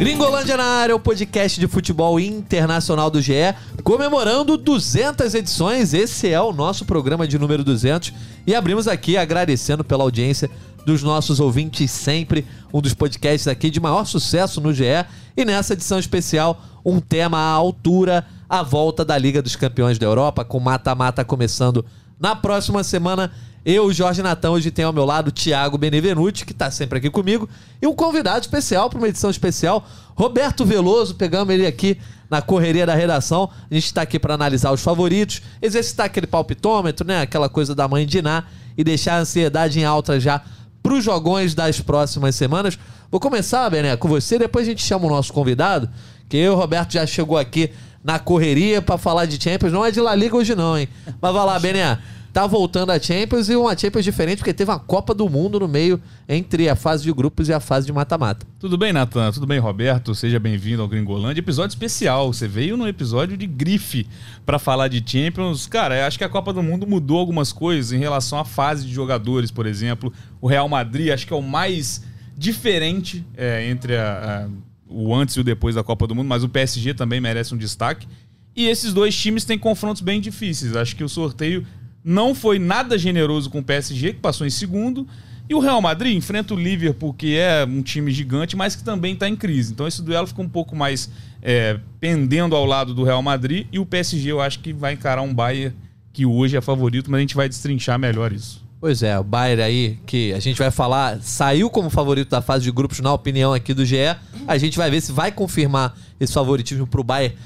Gringolândia na área, o podcast de futebol internacional do GE, comemorando 200 edições. Esse é o nosso programa de número 200 e abrimos aqui agradecendo pela audiência dos nossos ouvintes sempre, um dos podcasts aqui de maior sucesso no GE e nessa edição especial um tema à altura, a volta da Liga dos Campeões da Europa com mata-mata começando na próxima semana. Eu, Jorge Natão, hoje tenho ao meu lado o Thiago Benevenuti, que está sempre aqui comigo, e um convidado especial para uma edição especial, Roberto Veloso. Pegamos ele aqui na correria da redação. A gente está aqui para analisar os favoritos, exercitar aquele palpitômetro, né? Aquela coisa da mãe de Ná, e deixar a ansiedade em alta já para os jogões das próximas semanas. Vou começar, Bené, com você, depois a gente chama o nosso convidado, que eu, Roberto, já chegou aqui na correria para falar de Champions. Não é de La Liga hoje não, hein? Mas vai lá, Bené tá voltando a Champions e uma Champions diferente, porque teve uma Copa do Mundo no meio entre a fase de grupos e a fase de mata-mata. Tudo bem, Natan? Tudo bem, Roberto? Seja bem-vindo ao Gringolândia. Episódio especial. Você veio num episódio de grife para falar de Champions. Cara, acho que a Copa do Mundo mudou algumas coisas em relação à fase de jogadores, por exemplo. O Real Madrid acho que é o mais diferente é, entre a, a, o antes e o depois da Copa do Mundo, mas o PSG também merece um destaque. E esses dois times têm confrontos bem difíceis. Acho que o sorteio não foi nada generoso com o PSG, que passou em segundo. E o Real Madrid enfrenta o Liverpool, que é um time gigante, mas que também está em crise. Então esse duelo fica um pouco mais é, pendendo ao lado do Real Madrid. E o PSG eu acho que vai encarar um Bayern que hoje é favorito, mas a gente vai destrinchar melhor isso. Pois é, o Bayern aí, que a gente vai falar, saiu como favorito da fase de grupos, na opinião aqui do GE. A gente vai ver se vai confirmar esse favoritismo para o Bayern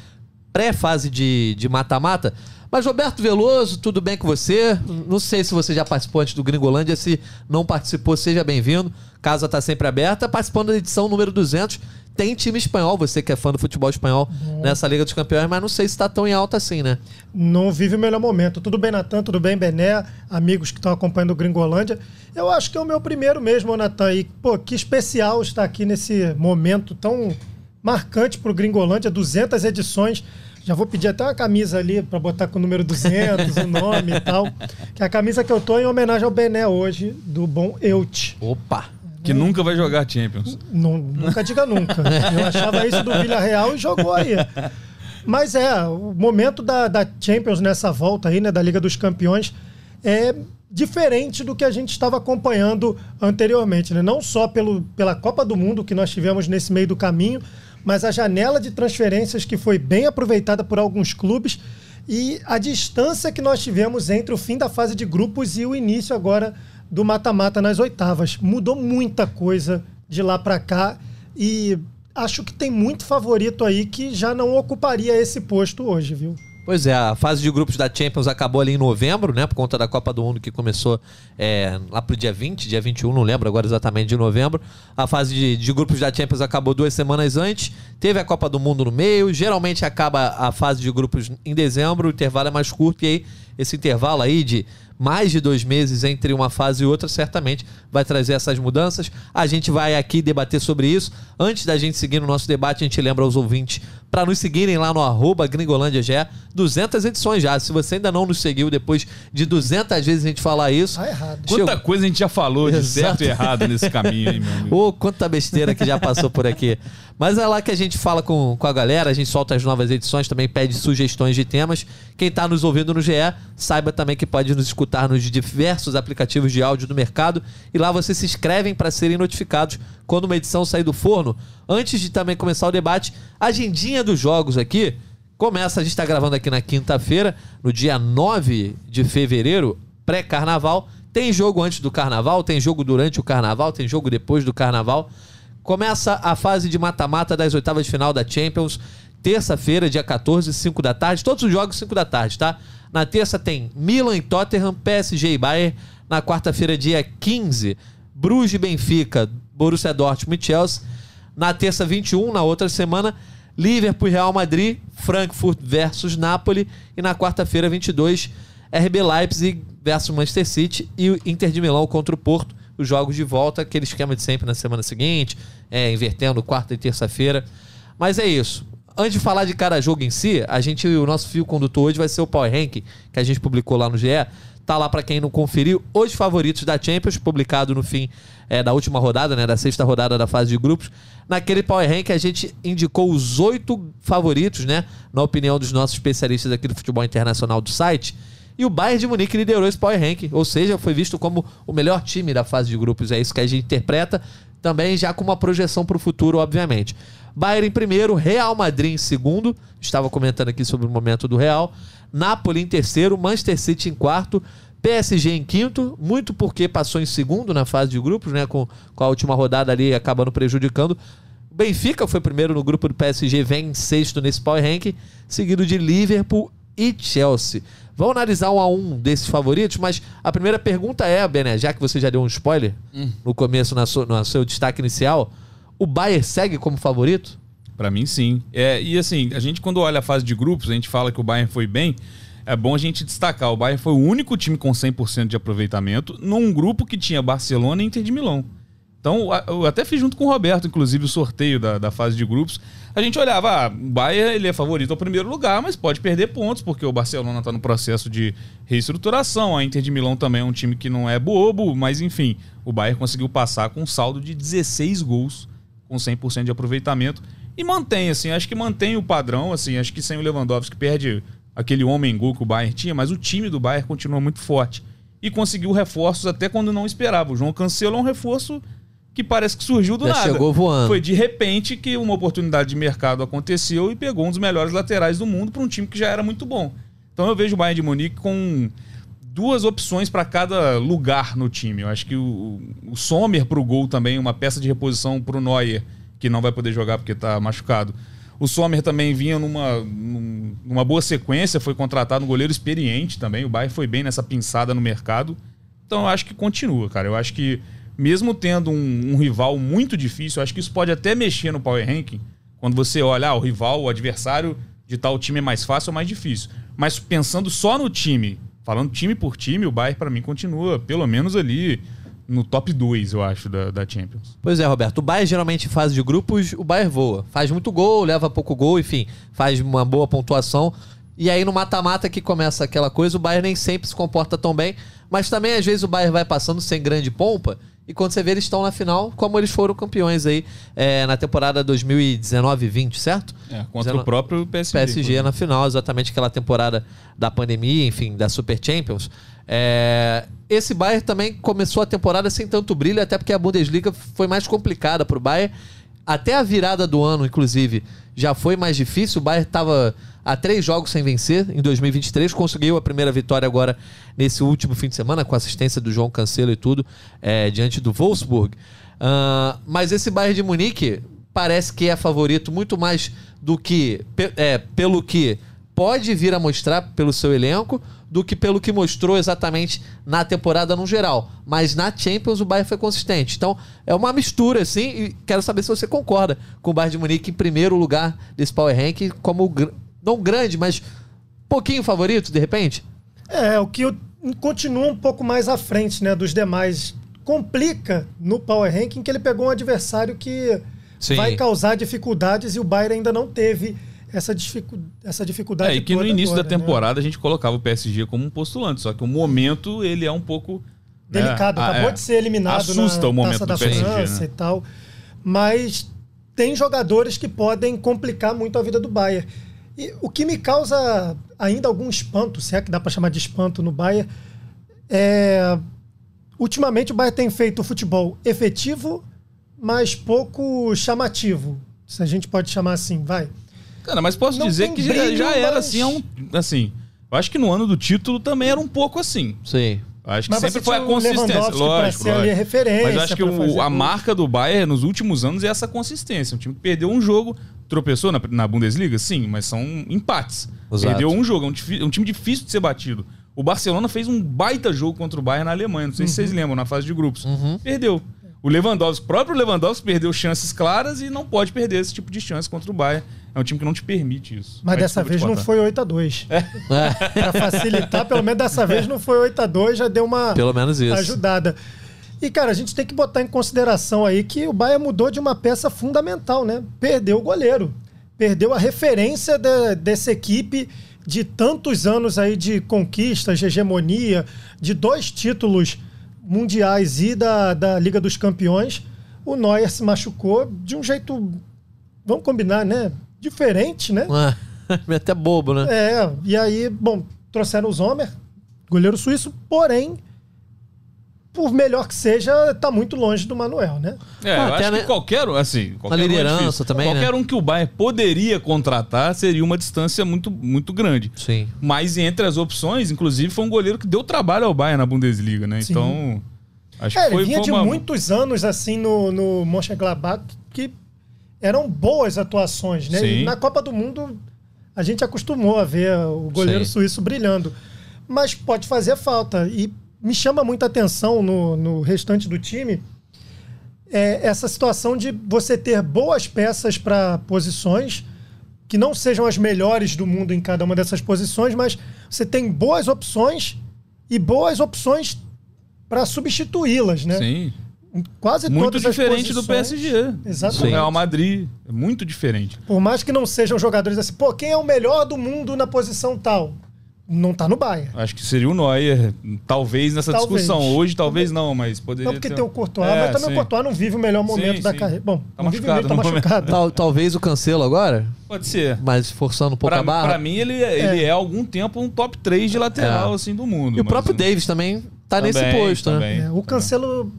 pré-fase de mata-mata. Mas Roberto Veloso, tudo bem com você? Não sei se você já participou antes do Gringolândia, se não participou, seja bem-vindo. Casa está sempre aberta. Participando da edição número 200, tem time espanhol, você que é fã do futebol espanhol nessa Liga dos Campeões, mas não sei se está tão em alta assim, né? Não vive o melhor momento. Tudo bem, Natan? Tudo bem, Bené? Amigos que estão acompanhando o Gringolândia. Eu acho que é o meu primeiro mesmo, Natan. E, pô, que especial estar aqui nesse momento tão marcante para o Gringolândia. 200 edições já vou pedir até uma camisa ali para botar com o número 200, o nome e tal. Que é a camisa que eu tô em homenagem ao Bené hoje, do bom Eut. Opa! Que nunca vai jogar Champions. nunca diga nunca. Eu achava isso do Villarreal e jogou aí. Mas é, o momento da, da Champions nessa volta aí, né, da Liga dos Campeões, é diferente do que a gente estava acompanhando anteriormente, né? Não só pelo, pela Copa do Mundo que nós tivemos nesse meio do caminho, mas a janela de transferências que foi bem aproveitada por alguns clubes e a distância que nós tivemos entre o fim da fase de grupos e o início agora do mata-mata nas oitavas. Mudou muita coisa de lá para cá e acho que tem muito favorito aí que já não ocuparia esse posto hoje, viu? Pois é, a fase de grupos da Champions acabou ali em novembro, né? Por conta da Copa do Mundo que começou é, lá pro dia 20, dia 21, não lembro agora exatamente de novembro. A fase de, de, grupos da Champions acabou duas semanas antes. Teve a Copa do Mundo no meio. Geralmente acaba a fase de grupos em dezembro, o intervalo é mais curto, e aí esse intervalo aí de mais de dois meses entre uma fase e outra, certamente vai trazer essas mudanças. A gente vai aqui debater sobre isso. Antes da gente seguir no nosso debate, a gente lembra aos ouvintes para nos seguirem lá no arroba Gringolândia 200 edições já. Se você ainda não nos seguiu depois de 200 vezes a gente falar isso... Tá errado. Quanta Chegou... coisa a gente já falou de Exato. certo e errado nesse caminho, hein, meu amigo? Ô, oh, quanta besteira que já passou por aqui. Mas é lá que a gente fala com, com a galera, a gente solta as novas edições, também pede sugestões de temas. Quem está nos ouvindo no GE, saiba também que pode nos escutar nos diversos aplicativos de áudio do mercado. E lá vocês se inscrevem para serem notificados quando uma edição sair do forno. Antes de também começar o debate, a agendinha dos jogos aqui começa, a gente está gravando aqui na quinta-feira, no dia 9 de fevereiro, pré-carnaval. Tem jogo antes do carnaval, tem jogo durante o carnaval, tem jogo depois do carnaval. Começa a fase de mata-mata das oitavas de final da Champions. Terça-feira, dia 14, 5 da tarde. Todos os jogos 5 da tarde, tá? Na terça tem Milan e Tottenham, PSG e Bayern. Na quarta-feira, dia 15, Bruges e Benfica, Borussia Dortmund e Chelsea. Na terça, 21, na outra semana, Liverpool e Real Madrid, Frankfurt versus Napoli. E na quarta-feira, 22, RB Leipzig versus Manchester City e Inter de Milão contra o Porto os jogos de volta, aquele esquema de sempre na semana seguinte, é, invertendo quarta e terça-feira. Mas é isso. Antes de falar de cada jogo em si, a gente, o nosso fio condutor hoje vai ser o Power Rank, que a gente publicou lá no GE. Tá lá para quem não conferiu, os favoritos da Champions, publicado no fim é, da última rodada, né, da sexta rodada da fase de grupos. Naquele Power Rank a gente indicou os oito favoritos, né, na opinião dos nossos especialistas aqui do futebol internacional do site. E o Bayern de Munique liderou esse Power Rank, ou seja, foi visto como o melhor time da fase de grupos. É isso que a gente interpreta, também já com uma projeção para o futuro, obviamente. Bayern em primeiro, Real Madrid em segundo. Estava comentando aqui sobre o momento do Real. Napoli em terceiro, Manchester City em quarto, PSG em quinto, muito porque passou em segundo na fase de grupos, né? Com, com a última rodada ali acabando prejudicando. Benfica foi primeiro no grupo do PSG, vem em sexto nesse Power Rank, seguido de Liverpool e Chelsea. Vamos analisar um a um desses favoritos, mas a primeira pergunta é, Bené, já que você já deu um spoiler hum. no começo, na no seu destaque inicial, o Bayern segue como favorito? Para mim, sim. É, e assim, a gente quando olha a fase de grupos, a gente fala que o Bayern foi bem. É bom a gente destacar, o Bayern foi o único time com 100% de aproveitamento num grupo que tinha Barcelona e Inter de Milão. Então, eu até fiz junto com o Roberto, inclusive, o sorteio da, da fase de grupos. A gente olhava, ah, o Bayern ele é favorito ao primeiro lugar, mas pode perder pontos, porque o Barcelona está no processo de reestruturação. A Inter de Milão também é um time que não é bobo, mas enfim, o Bayern conseguiu passar com um saldo de 16 gols, com 100% de aproveitamento. E mantém, assim, acho que mantém o padrão, assim, acho que sem o Lewandowski perde aquele homem gol que o Bayern tinha, mas o time do Bayern continua muito forte. E conseguiu reforços até quando não esperava. O João Cancelo é um reforço que parece que surgiu do Já nada. chegou voando. Foi de repente que uma oportunidade de mercado aconteceu e pegou um dos melhores laterais do mundo para um time que já era muito bom. Então eu vejo o Bayern de Munique com duas opções para cada lugar no time. Eu acho que o, o Sommer para o gol também, uma peça de reposição para o Neuer que não vai poder jogar porque está machucado. O Sommer também vinha numa, numa boa sequência, foi contratado um goleiro experiente também. O Bayern foi bem nessa pinçada no mercado. Então eu acho que continua, cara. Eu acho que mesmo tendo um, um rival muito difícil, acho que isso pode até mexer no Power Ranking. Quando você olha, ah, o rival, o adversário de tal time é mais fácil ou mais difícil. Mas pensando só no time, falando time por time, o Bayern para mim continua pelo menos ali no top 2, eu acho, da, da Champions. Pois é, Roberto. O Bayern geralmente em fase de grupos, o Bayern voa. Faz muito gol, leva pouco gol, enfim, faz uma boa pontuação. E aí no mata-mata que começa aquela coisa, o Bayern nem sempre se comporta tão bem. Mas também às vezes o Bayern vai passando sem grande pompa. E quando você vê, eles estão na final, como eles foram campeões aí é, na temporada 2019-20, certo? É, contra 19... o próprio PSG. PSG na final, exatamente aquela temporada da pandemia, enfim, da Super Champions. É, esse Bayern também começou a temporada sem tanto brilho, até porque a Bundesliga foi mais complicada para o Bayern. Até a virada do ano, inclusive, já foi mais difícil. O Bayern estava a três jogos sem vencer em 2023. Conseguiu a primeira vitória agora nesse último fim de semana, com assistência do João Cancelo e tudo, é, diante do Wolfsburg. Uh, mas esse Bayern de Munique parece que é favorito muito mais do que é, pelo que pode vir a mostrar pelo seu elenco do que pelo que mostrou exatamente na temporada no geral. Mas na Champions o Bayern foi consistente. Então é uma mistura, assim, e quero saber se você concorda com o Bayern de Munique em primeiro lugar desse Power Rank, como não grande, mas pouquinho favorito, de repente? É, o que continua um pouco mais à frente né, dos demais. Complica no Power Ranking que ele pegou um adversário que Sim. vai causar dificuldades e o Bayern ainda não teve essa, dificu essa dificuldade. É, e que no início agora, da né? temporada né? a gente colocava o PSG como um postulante, só que o momento ele é um pouco né, delicado. Né? Acabou é, de ser eliminado assusta na o momento Taça da PSG, França né? e tal. Mas tem jogadores que podem complicar muito a vida do Bayern. E o que me causa ainda algum espanto, se é que dá para chamar de espanto no Bayern, é ultimamente o Bayern tem feito futebol efetivo, mas pouco chamativo, se a gente pode chamar assim, vai. Cara, mas posso Não dizer que já, já era assim, um, assim. Eu acho que no ano do título também era um pouco assim. Sim. Acho que mas sempre foi a consistência. Lógico, lógico. Mas acho que o, a marca do Bayern nos últimos anos é essa consistência. Um time que perdeu um jogo, tropeçou na, na Bundesliga, sim, mas são empates. Exato. Perdeu um jogo, é um, um, time difícil de ser batido. O Barcelona fez um baita jogo contra o Bayern na Alemanha, não sei uhum. se vocês uhum. lembram, na fase de grupos. Uhum. Perdeu. O Lewandowski, o próprio Lewandowski perdeu chances claras e não pode perder esse tipo de chance contra o Bayern. É um time que não te permite isso. Mas, dessa vez não foi 8x2. É. Pra facilitar, pelo menos dessa vez não foi 8x2, já deu uma pelo menos isso. ajudada. E, cara, a gente tem que botar em consideração aí que o Bayern mudou de uma peça fundamental, né? Perdeu o goleiro. perdeu a referência de- dessa equipe de tantos anos aí de conquistas, de hegemonia, de dois títulos mundiais e da, da Liga dos Campeões. O Neuer se machucou de um jeito, vamos combinar, né? Diferente, né? Ah, até bobo, né? É, e aí, bom, trouxeram o Zomer, goleiro suíço, porém, por melhor que seja, tá muito longe do Manuel, né? É, Ah, eu até, acho né? que qualquer um, assim, qualquer um é liderança difícil. também, Qualquer né? um que o Bayern poderia contratar seria uma distância muito, muito grande. Sim. Mas entre as opções, inclusive, foi um goleiro que deu trabalho ao Bayern na Bundesliga, né? Sim. Então, acho É, que ele foi, vinha foi de uma... muitos anos assim no, no Mönchengladbach que eram boas atuações, né? E Sim. na Copa do Mundo a gente acostumou a ver o goleiro Sim. suíço brilhando. Mas pode fazer falta. E me chama muita atenção no, no restante do time é essa situação de você ter boas peças para posições que não sejam as melhores do mundo em cada uma dessas posições, mas você tem boas opções e boas opções para substituí-las, né? Sim. Quase Muito todas as diferente do posições. PSG. Exatamente. Do Real Madrid. É muito diferente. Por mais que não sejam jogadores assim, pô, quem é o melhor do mundo na posição tal? Não tá no Bayern. Acho que seria o Neuer, talvez nessa Talvez. discussão. Hoje talvez não, mas poderia Não porque ter... tem o Courtois, É, mas também sim. o Courtois não vive o melhor momento Sim, da sim. carreira. Bom, Tá não vive machucado, mesmo, tá no momento. machucado. Tal- talvez o cancelo agora, Pode ser. mas forçando um pouco Pra, a barra. pra mim, ele, é- ele é. há algum tempo um top 3 de lateral, É. assim, do mundo. E o próprio Davis também tá nesse Também, posto, né? também. É, o Cancelo,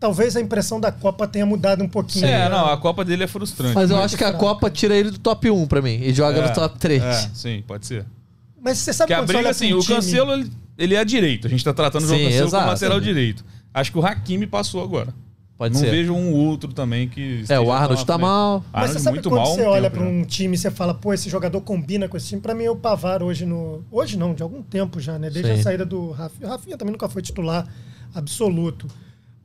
talvez a impressão da Copa tenha mudado um pouquinho. É, né? não, a Copa dele é frustrante. Mas eu acho que a. Copa tira ele do top 1 pra mim e joga É, no top 3. É, sim, pode ser. Mas você sabe Porque a quando você briga, assim, o time- Cancelo, ele, ele é direito. A gente tá tratando o João Sim, Cancelo exato. como lateral direito. Acho que o Hakimi passou agora. Pode Não ser. vejo um outro também que. É, o Arnold tá mal. Mas Arnold você sabe muito quando mal você olha já. um time e você fala, pô, esse jogador combina com esse time? Pra mim é o Pavar hoje no. Hoje não, de algum tempo já, né? Desde Sim. a saída do Rafinha. O Rafinha também nunca foi titular absoluto.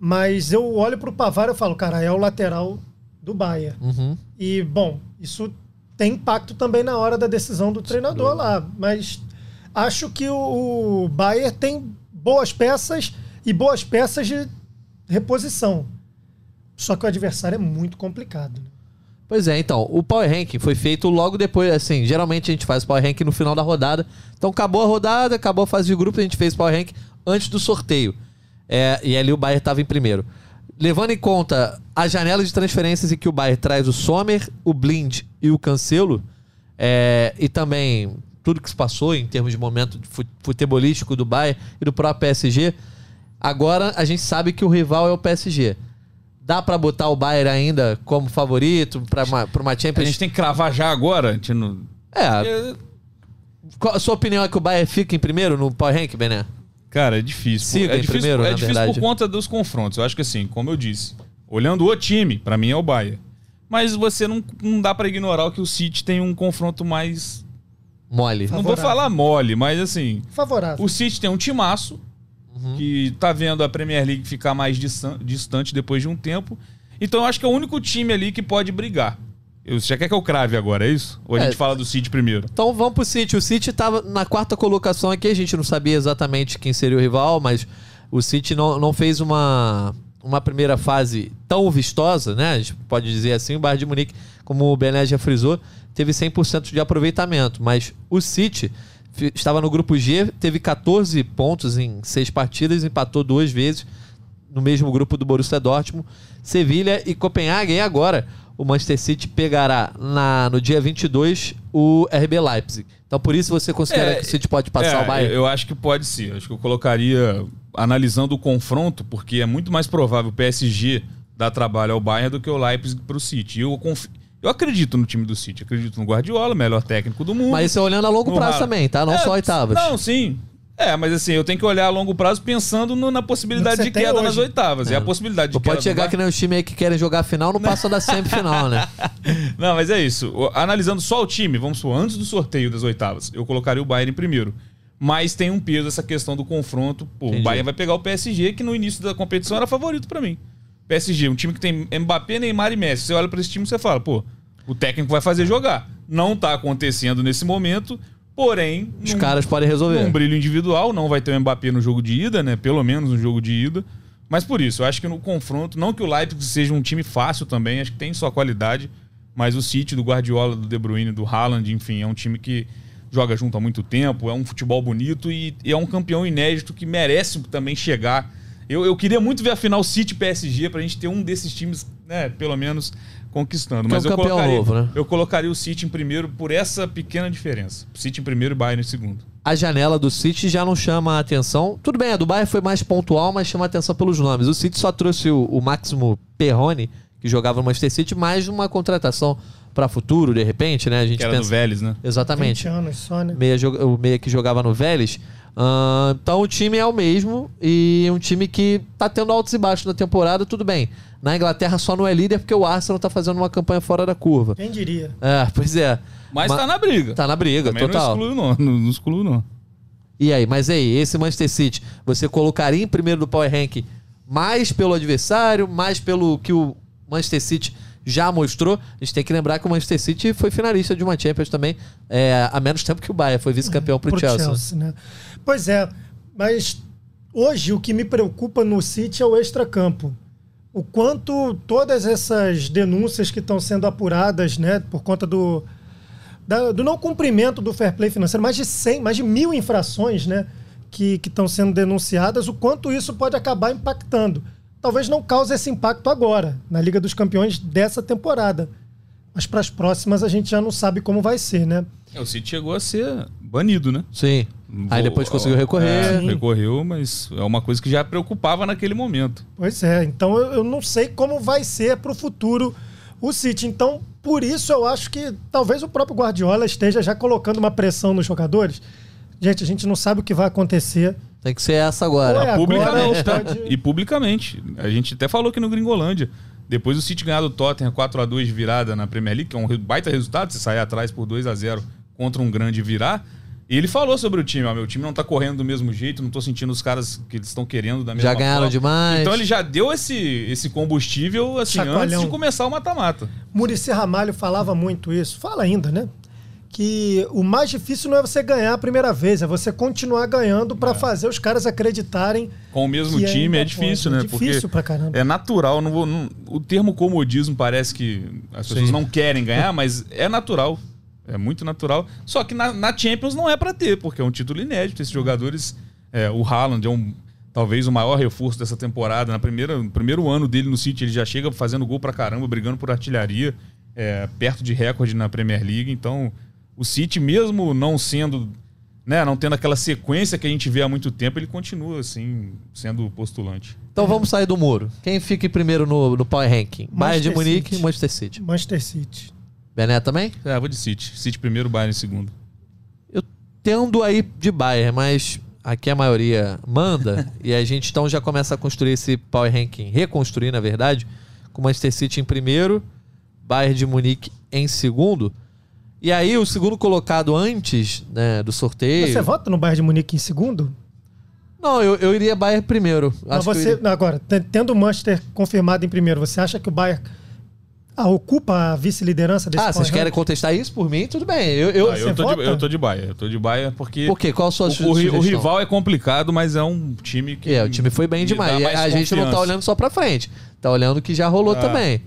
Mas eu olho pro Pavar e falo, cara, é o lateral do Bayern. Uhum. E, bom, isso tem impacto também na hora da decisão do treinador lá. Mas acho que o, o Bayern tem boas peças e boas peças de reposição. Só que o adversário é muito complicado. né? Pois é, então, o Power Ranking foi feito logo depois, assim, geralmente a gente faz o Power Ranking no final da rodada. Então acabou a rodada, acabou a fase de grupo, a gente fez o Power Ranking antes do sorteio. É, e ali o Bayern estava em primeiro. Levando em conta a janela de transferências em que o Bayern traz o Sommer, o Blind e o Cancelo, é, e também tudo que se passou em termos de momento futebolístico do Bayern e do próprio PSG, agora a gente sabe que o rival é o PSG. Dá pra botar o Bayern ainda como favorito pra uma, pra uma A Champions? gente tem que cravar já agora? A gente não- É, É, qual a sua opinião é que o Bayern fica em primeiro no Power Rank, Bené? Cara, é difícil. Siga é difícil, primeiro, é na difícil verdade. por conta dos confrontos. Eu acho que assim, como eu disse, olhando o time, pra mim é o Bayern. Mas você não, não dá pra ignorar que o City tem um confronto mais. Mole. Não vou Favorável. falar mole, mas assim. Favorável. O City tem um timaço que tá vendo a Premier League ficar mais distan- distante depois de um tempo. Então eu acho que é o único time ali que pode brigar. Você já quer que eu crave agora, é isso? Ou a É. gente fala do City primeiro? Então vamos pro City. O City tava na quarta colocação aqui, a gente não sabia exatamente quem seria o rival, mas o City não, não fez uma, uma primeira fase tão vistosa, né? A gente pode dizer assim, o Bayern de Munique, como o Bené já frisou, teve 100% de aproveitamento, mas o City estava no grupo G, teve 14 pontos em seis partidas, empatou duas vezes no mesmo grupo do Borussia Dortmund, Sevilha e Copenhague. E agora o Manchester City pegará na, no dia 22 o RB Leipzig. Então por isso você considera É, que o City pode passar É, o Bayern? Eu, acho que pode ser. Acho que eu colocaria analisando o confronto, porque é muito mais provável o PSG dar trabalho ao Bayern do que o Leipzig pro City. Eu, confi- eu acredito no time do City, acredito no Guardiola, melhor técnico do mundo. Mas isso é olhando a longo prazo Haaland. também, tá? Não É, só oitavas. Não, sim. É, mas assim, eu tenho que olhar a longo prazo pensando no- na possibilidade de queda nas oitavas. É. a possibilidade de queda pode chegar que nem os times aí que querem jogar a final não passam da semifinal, né? Não, mas é isso. O- Analisando só o time, vamos supor, antes do sorteio das oitavas, eu colocaria o Bayern em primeiro. Mas tem um peso essa questão do confronto. Pô, Entendi. o Bayern vai pegar o PSG, que no início da competição era favorito pra mim. PSG, um time que tem Mbappé, Neymar e Messi. Você olha pra esse time e você fala, pô, o técnico vai fazer jogar. Não tá acontecendo nesse momento, porém, Os num- caras podem resolver. num brilho individual, não vai ter o Mbappé no jogo de ida, né? Pelo menos no jogo de ida. Mas por isso, eu acho que no confronto, não que o Leipzig seja um time fácil também, acho que tem sua qualidade, Mas o City do Guardiola, do De Bruyne, do Haaland, enfim, é um time que joga junto há muito tempo, é um futebol bonito e, e é um campeão inédito que merece também chegar. Eu, eu queria muito ver a final City PSG pra gente ter um desses times, né, pelo menos conquistando. É Mas um eu, colocaria, novo, né? eu colocaria o City em primeiro por essa pequena diferença. City em primeiro e Bayern em segundo. A janela do City já não chama a atenção. Tudo bem, a do Bayern foi mais pontual, mas chama a atenção pelos nomes. O City só trouxe o, o Máximo Perrone, que jogava no Manchester City, mais uma contratação para futuro, de repente, né? A gente Que era do pensa... Vélez, né? Exatamente. 20 anos só, né? meia, jo- o meia que jogava no Vélez. Ah, então o time é o mesmo e um time que tá tendo altos e baixos na temporada, tudo bem. Na Inglaterra só não é líder porque o Arsenal tá fazendo uma campanha fora da curva. Quem diria? É, pois é. Mas Ma- tá na briga. Tá na briga, Também total. não excluo, não. Não, não excluo, não. E aí, mas aí, esse Manchester City, você colocaria em primeiro do Power Rank mais pelo adversário, mais pelo que o Manchester City já mostrou? A gente tem que lembrar que o Manchester City foi finalista de uma Champions também, é, há menos tempo que o Bayern, foi vice-campeão pro, Pro Chelsea. né? Pois é, mas hoje o que me preocupa no City é o extracampo. O quanto todas essas denúncias que estão sendo apuradas, né, por conta do, da- do não cumprimento do fair play financeiro, mais de 100, mais de mil infrações, né, que que estão sendo denunciadas, o quanto isso pode acabar impactando. Talvez não cause esse impacto agora, na Liga dos Campeões dessa temporada. Mas para as próximas a gente já não sabe como vai ser, né? É, O City chegou a ser banido, né? Sim. Aí depois conseguiu recorrer. É, recorreu, mas é uma coisa que já preocupava naquele momento. Pois é, então eu, não sei como vai ser para o futuro o City. Então, por isso eu acho que talvez o próprio Guardiola esteja já colocando uma pressão nos jogadores. Gente, a gente não sabe o que vai acontecer. Tem que ser essa agora. Agora publicamente, tá? pode- E publicamente. A gente até falou aqui no Gringolândia. Depois do City ganhar do Tottenham 4x2 de virada na Premier League, que é um baita resultado, se sair atrás por 2 a 0 contra um grande virar. E ele falou sobre o time, ó, meu time não tá correndo do mesmo jeito, não tô sentindo os caras que eles estão querendo da mesma Já ganharam forma. demais. Então ele já deu esse, esse combustível assim antes de começar o mata-mata. Murici Ramalho falava muito isso, fala ainda, né? Que o mais difícil não é você ganhar a primeira vez, é você continuar ganhando para fazer os caras acreditarem. Com o mesmo time é difícil, pode. né? É difícil pra caramba. É natural. Não vou, não- o termo comodismo parece que as pessoas Sim. não querem ganhar, mas é natural. É muito natural. Só que na, na Champions não é pra ter, porque é um título inédito. Esses jogadores. é, o Haaland é um. Talvez o maior reforço dessa temporada. Na primeira, no primeiro ano dele no City, ele já chega fazendo gol pra caramba, brigando por artilharia, é, perto de recorde na Premier League. Então, o City, mesmo não sendo né, não tendo aquela sequência que a gente vê há muito tempo, ele continua assim sendo postulante. Então vamos sair do muro. Quem fica em primeiro no, no Power Ranking? Bayern de Manchester Munique City. e Manchester City. Manchester City. Bené também? É, vou de City. City primeiro, Bayern em segundo. Eu tendo aí de Bayern, mas aqui a maioria manda e a gente então já começa a construir esse Power Ranking, reconstruir na verdade, com Manchester City em primeiro, Bayern de Munique em segundo. E aí o segundo colocado antes né, do sorteio. Você vota no Bayern de Munique em segundo? Não, eu, eu iria Bayern primeiro. Você, iria- agora, te- tendo o Manchester confirmado em primeiro, você acha que o Bayern ah, ocupa a vice-liderança desse Ah, vocês querem contestar isso por mim? Tudo bem. Eu, eu... Ah, você eu, tô de, vota? eu tô de Bayern. Eu tô de Bayern porque. Por quê? Qual a sua O, su- o ri- o sugestão? rival é complicado, mas é um time que. É, o time foi bem me demais. dá E mais a gente não tá confiança. olhando só pra frente. Tá olhando que já rolou Ah. também.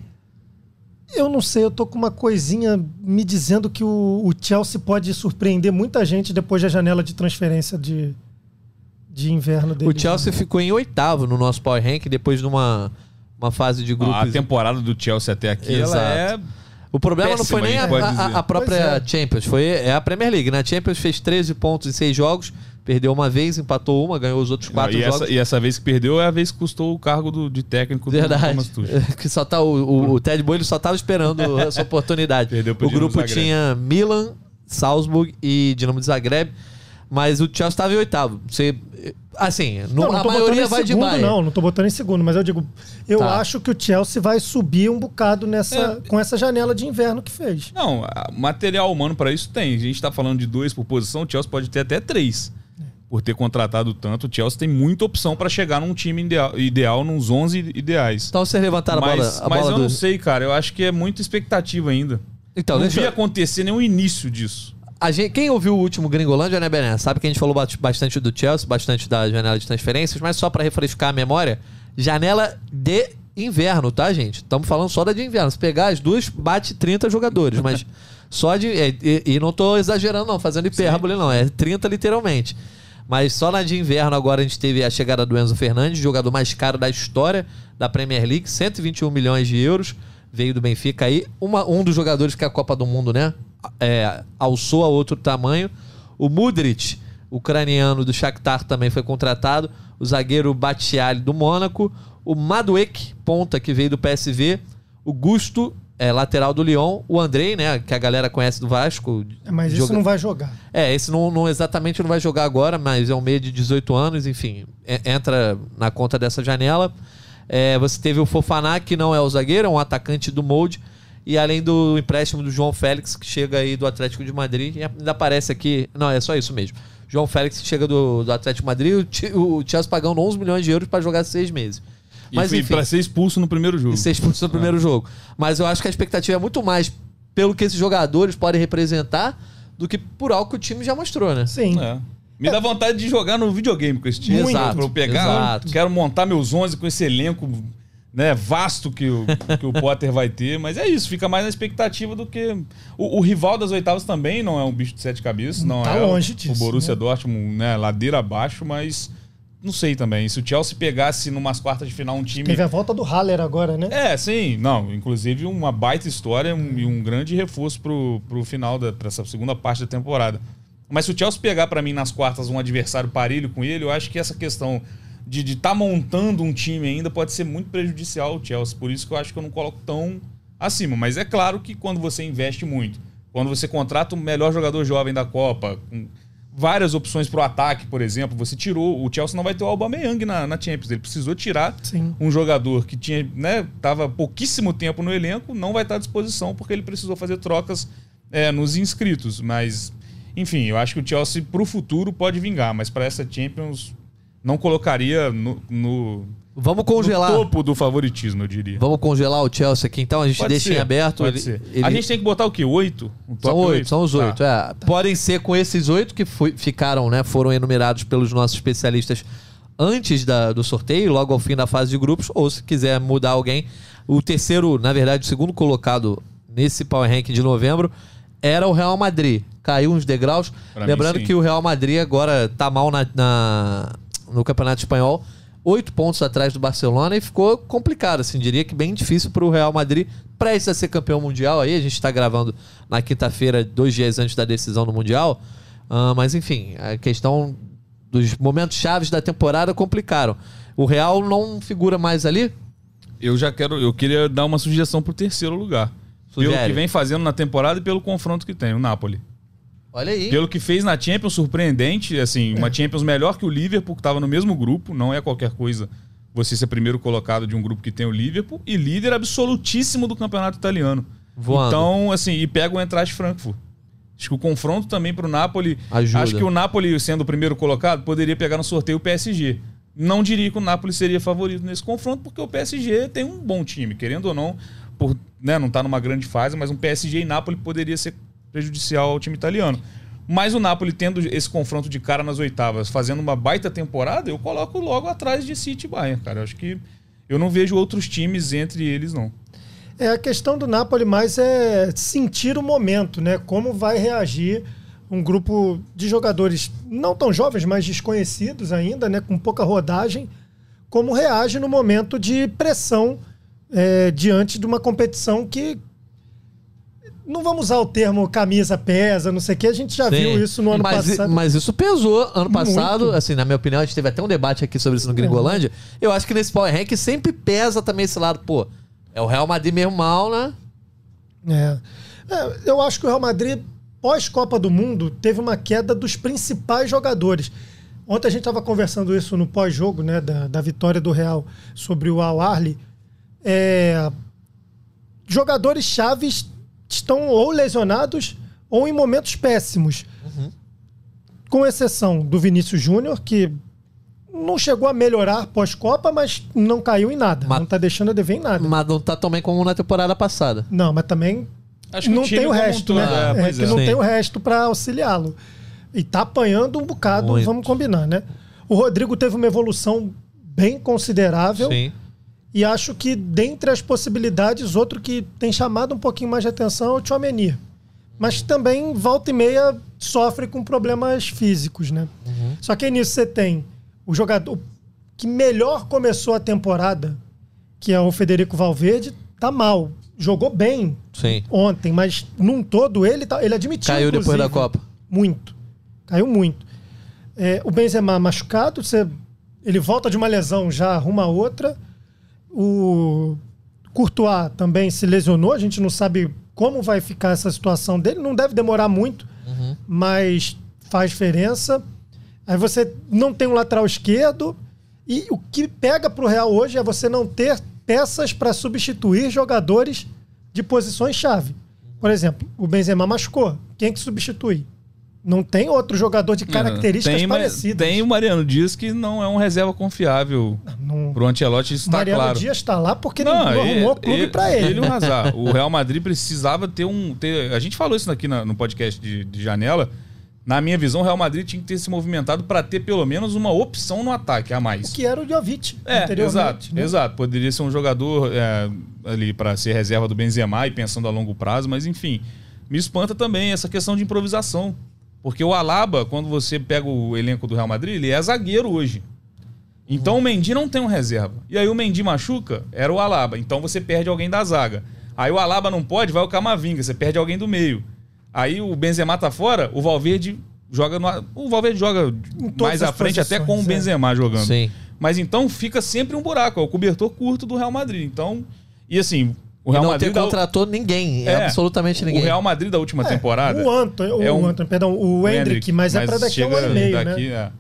Eu não sei, eu tô com uma coisinha me dizendo que o, o Chelsea pode surpreender muita gente depois da janela de transferência de, de inverno dele. O Chelsea ficou em oitavo no nosso Power Rank depois de uma, uma fase de A grupos. temporada do Chelsea até aqui, ela é. Exato. O problema não foi Péssima, nem a a, a- a própria Pois Champions, foi é a Premier League. Na Champions fez 13 pontos em 6 jogos, perdeu uma vez, empatou uma, ganhou os outros 4 e, jogos. essa, e essa vez que perdeu é a vez que custou o cargo do, de técnico do Verdade. Thomas Tuchel. que só tá o, o, o Ted Boyle só tava esperando essa oportunidade. O grupo tinha Milan, Salzburg e Dinamo de Zagreb, mas o Chelsea estava em oitavo. Você assim, no, Não, não a maioria em vai de segundo, Bayern. não, não tô botando em segundo, mas eu digo, eu Tá. acho que o Chelsea vai subir um bocado nessa, É. com essa janela de inverno que fez. Não, material humano pra isso tem. A gente tá falando de dois por posição, o Chelsea pode ter até três. Por ter contratado tanto, o Chelsea tem muita opção pra chegar num time ideal, ideal nos 11 ideais. Então vocês levantaram a bola, mas a mas bola eu do... não sei, cara. Eu acho que é muita expectativa ainda. Então, não deixa vi acontecer nenhum início disso. Gente, quem ouviu o último Gringolândia, né, Bené? Sabe que a gente falou ba- bastante do Chelsea, bastante da janela de transferências, mas só pra refrescar a memória, janela de inverno, tá, gente? Estamos falando só da de inverno. Se pegar as duas, bate 30 jogadores, mas só de. é, e, e não tô exagerando, não, fazendo hipérbole, não. É 30 literalmente. Mas só na de inverno agora a gente teve a chegada do Enzo Fernandes, jogador mais caro da história da Premier League, 121 milhões de euros. Veio do Benfica aí. Uma, um dos jogadores que a Copa do Mundo, né? É, alçou a outro tamanho. O Mudrit, ucraniano do Shakhtar, também foi contratado. O zagueiro Batiali do Mônaco. O Maduek, ponta, que veio do PSV. O Gusto, é, lateral do Lyon. O Andrei, né? Que a galera conhece do Vasco. É, Mas isso Joga- não vai jogar. é, esse não, não exatamente não vai jogar agora, mas é um meio de 18 anos, enfim, entra na conta dessa janela. É, você teve o Fofaná, que não é o zagueiro, é um atacante do molde. E além do empréstimo do João Félix, que chega aí do Atlético de Madrid, e ainda aparece aqui. Não, é só isso mesmo. João Félix chega do, do Atlético de Madrid, o, o Chelsea pagando 11 milhões de euros para jogar seis meses. Mas e enfim, pra ser expulso no primeiro jogo. e ser expulso no primeiro jogo. Mas eu acho que a expectativa é muito mais pelo que esses jogadores podem representar do que por algo que o time já mostrou, né? Sim. É. Me dá vontade de jogar no videogame com esse time. Exato, Pra eu pegar, exato. quero montar meus 11 com esse elenco né, vasto que o, que o Potter vai ter. Mas é isso, fica mais na expectativa do que... O, o rival das oitavas também não é um bicho de sete cabeças. Não Tá é longe o, disso, O Borussia né? Dortmund, né, ladeira abaixo, mas... Não sei também. Se o Chelsea pegasse numas quartas de final um time... Teve a volta do Haller agora, né? É, sim, não. Inclusive uma baita história um- e um grande reforço pro, pro final, da, pra essa segunda parte da temporada. Mas se o Chelsea pegar pra mim nas quartas um adversário parelho com ele, eu acho que essa questão de estar montando um time ainda pode ser muito prejudicial ao Chelsea. Por isso que eu acho que eu não coloco tão acima. Mas é claro que quando você investe muito, quando você contrata o melhor jogador jovem da Copa, com várias opções pro ataque, por exemplo, você tirou. O Chelsea não vai ter o Aubameyang na, na Champions. Ele precisou tirar Sim. um jogador que tinha, né, tava pouquíssimo tempo no elenco, não vai estar à disposição porque ele precisou fazer trocas é, nos inscritos. Mas, enfim, eu acho que o Chelsea pro futuro pode vingar, mas para essa Champions não colocaria no, no, Vamos no congelar. topo do favoritismo, eu diria. Vamos congelar o Chelsea aqui, então. A gente Pode deixa ser, em aberto. Pode ele- ser. ele- A gente tem que botar o quê? Oito? Um São oito, são os Tá. oito. é. Podem ser com esses oito que foi- ficaram, né? Foram enumerados pelos nossos especialistas antes da- do sorteio, logo ao fim da fase de grupos, ou se quiser mudar alguém. O terceiro, na verdade, o segundo colocado nesse Power Rank de novembro era o Real Madrid. Caiu uns degraus. Pra mim, Lembrando sim. que o Real Madrid agora tá mal na, na- no Campeonato Espanhol. Oito pontos atrás do Barcelona e ficou complicado, assim, diria que bem difícil para o Real Madrid, prestes a ser campeão mundial. Aí a gente está gravando na quinta-feira, dois dias antes da decisão do Mundial. Ah, mas enfim, a questão dos momentos chaves da temporada complicaram. O Real não figura mais ali? Eu já quero, eu queria dar uma sugestão pro terceiro lugar. Sugere. Pelo que vem fazendo na temporada e pelo confronto que tem, o Napoli. Olha aí. Pelo que fez na Champions, surpreendente, assim, uma Champions melhor que o Liverpool, que estava no mesmo grupo, não é qualquer coisa você ser primeiro colocado de um grupo que tem o Liverpool, e líder absolutíssimo do campeonato italiano. Voando. Então, assim, e pega o Eintracht Frankfurt. Acho que o confronto também pro Napoli, Ajuda. acho que o Napoli, sendo o primeiro colocado, poderia pegar no sorteio o PSG. Não diria que o Napoli seria favorito nesse confronto, porque o PSG tem um bom time, querendo ou não, por né, não tá numa grande fase, mas um PSG e Napoli poderia ser prejudicial ao time italiano. Mas o Napoli tendo esse confronto de cara nas oitavas, fazendo uma baita temporada, eu coloco logo atrás de City e Bayern, cara. Eu acho que eu não vejo outros times entre eles, não. É, a questão do Napoli mais é sentir o momento, né? Como vai reagir um grupo de jogadores não tão jovens, mas desconhecidos ainda, né? Com pouca rodagem, como reage no momento de pressão é, diante de uma competição que não vamos usar o termo camisa pesa, não sei o que, a gente já Sim. viu isso no ano mas, passado. Mas isso pesou ano passado, Muito. assim, na minha opinião, a gente teve até um debate aqui sobre isso no Gringolândia. Eu acho que nesse Power Rank sempre pesa também esse lado, pô, é o Real Madrid mesmo mal, né? É. É, eu acho que o Real Madrid, pós-Copa do Mundo, teve uma queda dos principais jogadores. Ontem a gente estava conversando isso no pós-jogo, né, da, da vitória do Real sobre o Al Ahly. É, jogadores chaves estão ou lesionados ou em momentos péssimos. Com exceção do Vinícius Júnior, que não chegou a melhorar pós-Copa, mas não caiu em nada. Mas- Não está deixando a dever em nada. Mas não tá tão bem como na temporada passada. Não, mas também Acho que não tem o resto, né? é, É, pois que é. não Sim. tem o resto para auxiliá-lo. E tá apanhando um bocado, Muito. vamos combinar, né? O Rodrigo teve uma evolução bem considerável. Sim. E acho que, dentre as possibilidades, outro que tem chamado um pouquinho mais de atenção é o Tchouameni. Mas também, volta e meia, sofre com problemas físicos, né? Só que aí nisso você tem o jogador que melhor começou a temporada, que é o Federico Valverde, tá mal. Jogou bem Sim. ontem, mas num todo ele, tá, ele admitiu. Caiu depois da Copa. Muito. Caiu muito. É, o Benzema machucado, você, ele volta de uma lesão, já arruma outra. O Courtois também se lesionou, a gente não sabe como vai ficar essa situação dele. Não deve demorar muito, mas faz diferença. Aí você não tem um lateral esquerdo. E o que pega pro Real hoje é você não ter peças para substituir jogadores de posições-chave. Por exemplo, o Benzema machucou. Quem é que substitui? Não tem outro jogador de características tem, parecidas. Tem o Mariano Dias que não é um reserva confiável Não- pro Ancelotti, isso tá Mariano claro. Dias está lá porque não, arrumou clube para ele. Ele e o Hazard. O Real Madrid precisava ter um. ter- a gente falou isso aqui na- no podcast de, de janela. Na minha visão, o Real Madrid tinha que ter se movimentado para ter pelo menos uma opção no ataque a mais. que era o Jovic É, exato, né? exato. Poderia ser um jogador é, ali para ser reserva do Benzema e pensando a longo prazo, mas enfim, me espanta também essa questão de improvisação. Porque o Alaba, quando você pega o elenco do Real Madrid, ele é zagueiro hoje. Então o Mendy não tem um reserva. E aí o Mendy machuca, era o Alaba. Então você perde alguém da zaga. Aí o Alaba não pode, vai o Camavinga, você perde alguém do meio. Aí o Benzema tá fora, o Valverde joga no, o Valverde joga mais à frente até com o é. Benzema jogando. Sim. Mas então fica sempre um buraco, é o cobertor curto do Real Madrid. Então, e assim, o E Real não Madrid ter da- contratou ninguém, É, absolutamente ninguém. o Real Madrid da última temporada. O Anthony, o é um- perdão, o, Hendrick, mas, é para daqui a um ano e meio, daqui, né? é.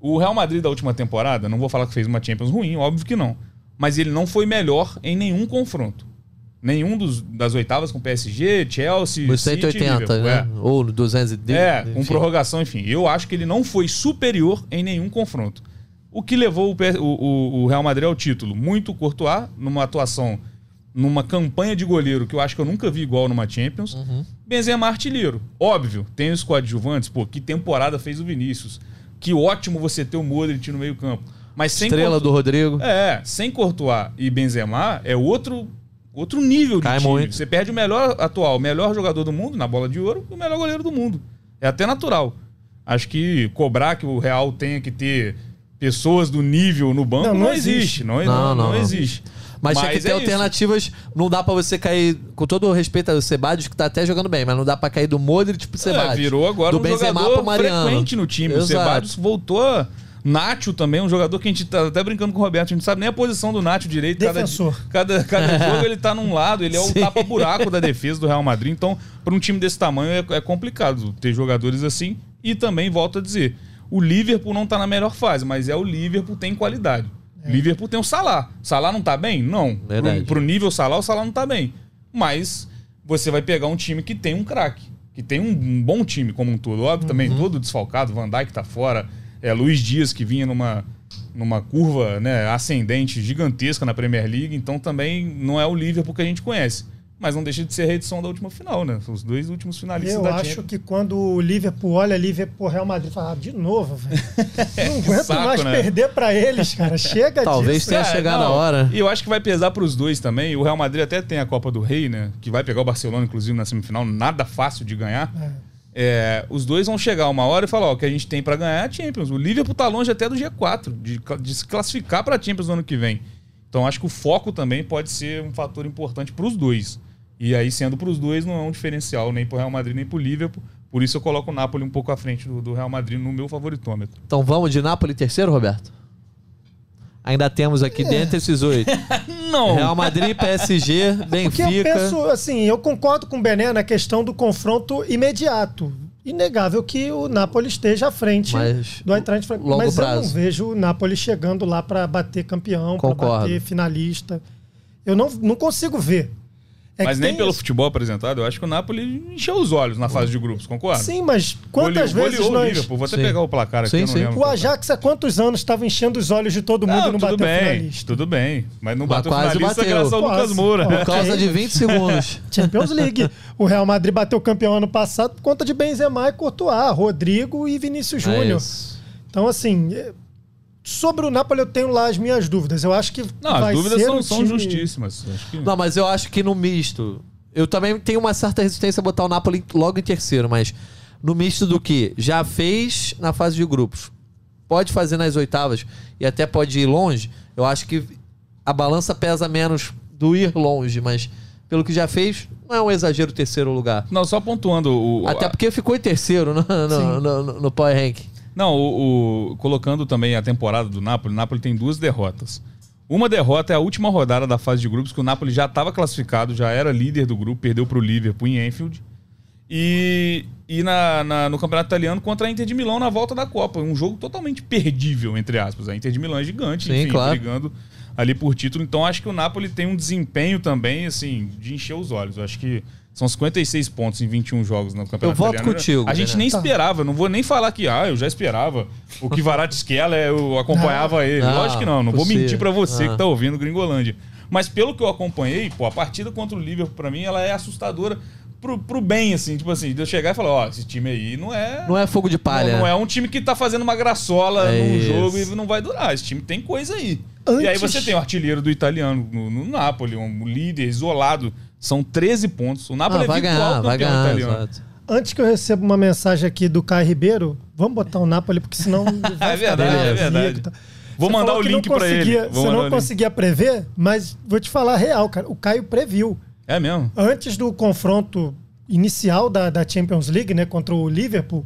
O Real Madrid da última temporada, não vou falar que fez uma Champions ruim, óbvio que não. Mas ele não foi melhor em nenhum confronto. Nenhum dos, das oitavas com PSG, Chelsea, Os City, 180, Liverpool, né? é. Ou 210. É, com enfim. prorrogação, enfim. Eu acho que ele não foi superior em nenhum confronto. O que levou o- o- o Real Madrid ao título? Muito Courtois, numa atuação, numa campanha de goleiro que eu acho que eu nunca vi igual numa Champions. Uhum. Benzema artilheiro. Óbvio, tem os coadjuvantes. Pô, que temporada fez o Vinícius. Que ótimo você ter o Modric no meio campo. Mas sem Estrela Courtois- do Rodrigo. é, sem Courtois e Benzema é outro, outro nível de Cai time. muito. Você perde o melhor atual, o melhor jogador do mundo na bola de ouro e o melhor goleiro do mundo. É até natural. Acho que cobrar que o Real tenha que ter pessoas do nível no banco Não, não, não existe. existe. Não, Não, não, não, não não. existe. Mas, tinha que ter é isso. alternativas. Não dá pra você cair. Com todo o respeito ao Sebadios, que tá até jogando bem, mas não dá pra cair do Modric pro Sebadios. É, virou agora do um Benzema jogador pro Mariano. frequente no time. O Exato. Ceballos voltou. a- Nacho também, um jogador que a gente tá até brincando com o Roberto, a gente não sabe nem a posição do Nacho direito. Cada- Defensor. Cada, cada, jogo ele tá num lado, ele é o tapa-buraco da defesa do Real Madrid. Então, para um time desse tamanho é, é complicado ter jogadores assim. E também, volto a dizer, o Liverpool não tá na melhor fase, mas é o Liverpool tem qualidade. Liverpool tem o Salah. Salah não tá bem? Não. Verdade. Pro, pro nível Salah, o Salah não tá bem. Mas você vai pegar um time que tem um craque, que tem um, um bom time como um todo. Óbvio, também Uhum. todo desfalcado, Van Dijk tá fora, é, Luiz Dias que vinha numa, numa curva né, ascendente gigantesca na Premier League, então também não é o Liverpool que a gente conhece. Mas não deixa de ser a reedição da última final, né? São os dois últimos finalistas Eu da acho Champions. que quando o Liverpool olha Liverpool Real Madrid, fala, ah, de novo, velho. Não aguento saco, mais né? perder pra eles, cara. Chega Talvez disso. tenha É, chegado não, a hora. E eu acho que vai pesar pros dois também. O Real Madrid até tem a Copa do Rei, né? Que vai pegar o Barcelona, inclusive, na semifinal. Nada fácil de ganhar. É, os dois vão chegar uma hora e falar: ó, o que a gente tem pra ganhar é a Champions. O Liverpool tá longe até do G4, de, de se classificar pra Champions no ano que vem. Então acho que o foco também pode ser um fator importante pros dois. E aí, sendo pros dois, não é um diferencial nem pro Real Madrid nem pro Liverpool. Por isso eu coloco o Napoli um pouco à frente do, do Real Madrid no meu favoritômetro. Então vamos de Napoli terceiro, Roberto? Ainda temos aqui É. dentro esses oito. Não! Real Madrid, PSG, Porque eu Benfica. penso, assim, eu concordo com o Bené na questão do confronto imediato. Inegável que o Napoli esteja à frente Mas do Eintracht Frankfurt. Mas eu prazo. não vejo o Napoli chegando lá para bater campeão, para bater finalista. Eu não, não consigo ver. É Mas nem pelo isso. futebol apresentado, eu acho que o Napoli encheu os olhos na fase de grupos, concorda? Sim, mas quantas Goleou- vezes nós... Liverpool. Vou até Sim. pegar o placar aqui, Sim, eu não sim. lembro. O Ajax há quantos anos estava enchendo os olhos de todo mundo Não, e não tudo bateu bem, finalista? tudo bem. Mas não Mas bateu quase finalista bateu. graças ao Quase. Lucas Moura. Por causa Ok. de 20 segundos. Champions League. o Real Madrid bateu campeão ano passado por conta de Benzema e Courtois, Rodrigo e Vinícius É Júnior. isso. Então, assim, é, Sobre o Napoli eu tenho lá as minhas dúvidas. Eu acho que Não, as vai dúvidas ser são, um são time- justíssimas. Acho que- Não, mas eu acho que no misto. Eu também tenho uma certa resistência a botar o Napoli logo em terceiro, mas no misto do que já fez na fase de grupos, pode fazer nas oitavas e até pode ir longe, eu acho que a balança pesa menos do ir longe, mas pelo que já fez, não é um exagero o terceiro lugar. Não, só pontuando o. Até porque ficou em terceiro no, no, no, no- no Power Rank. Não, o, o- colocando também a temporada do Napoli, o Napoli tem duas derrotas. Uma derrota é a última rodada da fase de grupos, que o Napoli já estava classificado, já era líder do grupo, perdeu para o Liverpool em Enfield. E, e na, na- no Campeonato Italiano contra a Inter de Milão na volta da Copa. Um jogo totalmente perdível, entre aspas. A Inter de Milão é gigante, Sim, enfim, claro. brigando ali por título. Então acho que o Napoli tem um desempenho também, assim, de encher os olhos. Eu acho que são 56 pontos em 21 jogos no Campeonato Eu voto Italiano. contigo, A gente nem Tá. esperava, não vou nem falar que, ah, eu já esperava. O que Varatskhelia, eu acompanhava ele. Não, Lógico que não, não vou possível. mentir pra você Ah. que tá ouvindo Gringolândia. Mas pelo que eu acompanhei, pô, a partida contra o Liverpool, pra mim, ela é assustadora pro, pro bem, assim. Tipo assim, de eu chegar e falar, ó, esse time aí não é... Não é fogo de palha. Não, não é um time que tá fazendo uma graçola É isso. jogo e não vai durar. Esse time tem coisa aí. E aí Antes- você tem o artilheiro do italiano no, no Napoli, um líder isolado. São 13 pontos. O Napoli Ah, é vai virtual ganhar, vai ganhar. italiano. Exato. Antes que eu receba uma mensagem aqui do Caio Ribeiro, vamos botar o Napoli, porque senão. vai É verdade, é verdade. Vou Você mandar o que não link pra ele. Vou Você não link. conseguia prever, mas vou te falar a real, cara. O Caio previu. É mesmo? Antes do confronto inicial da, da Champions League, né, contra o Liverpool,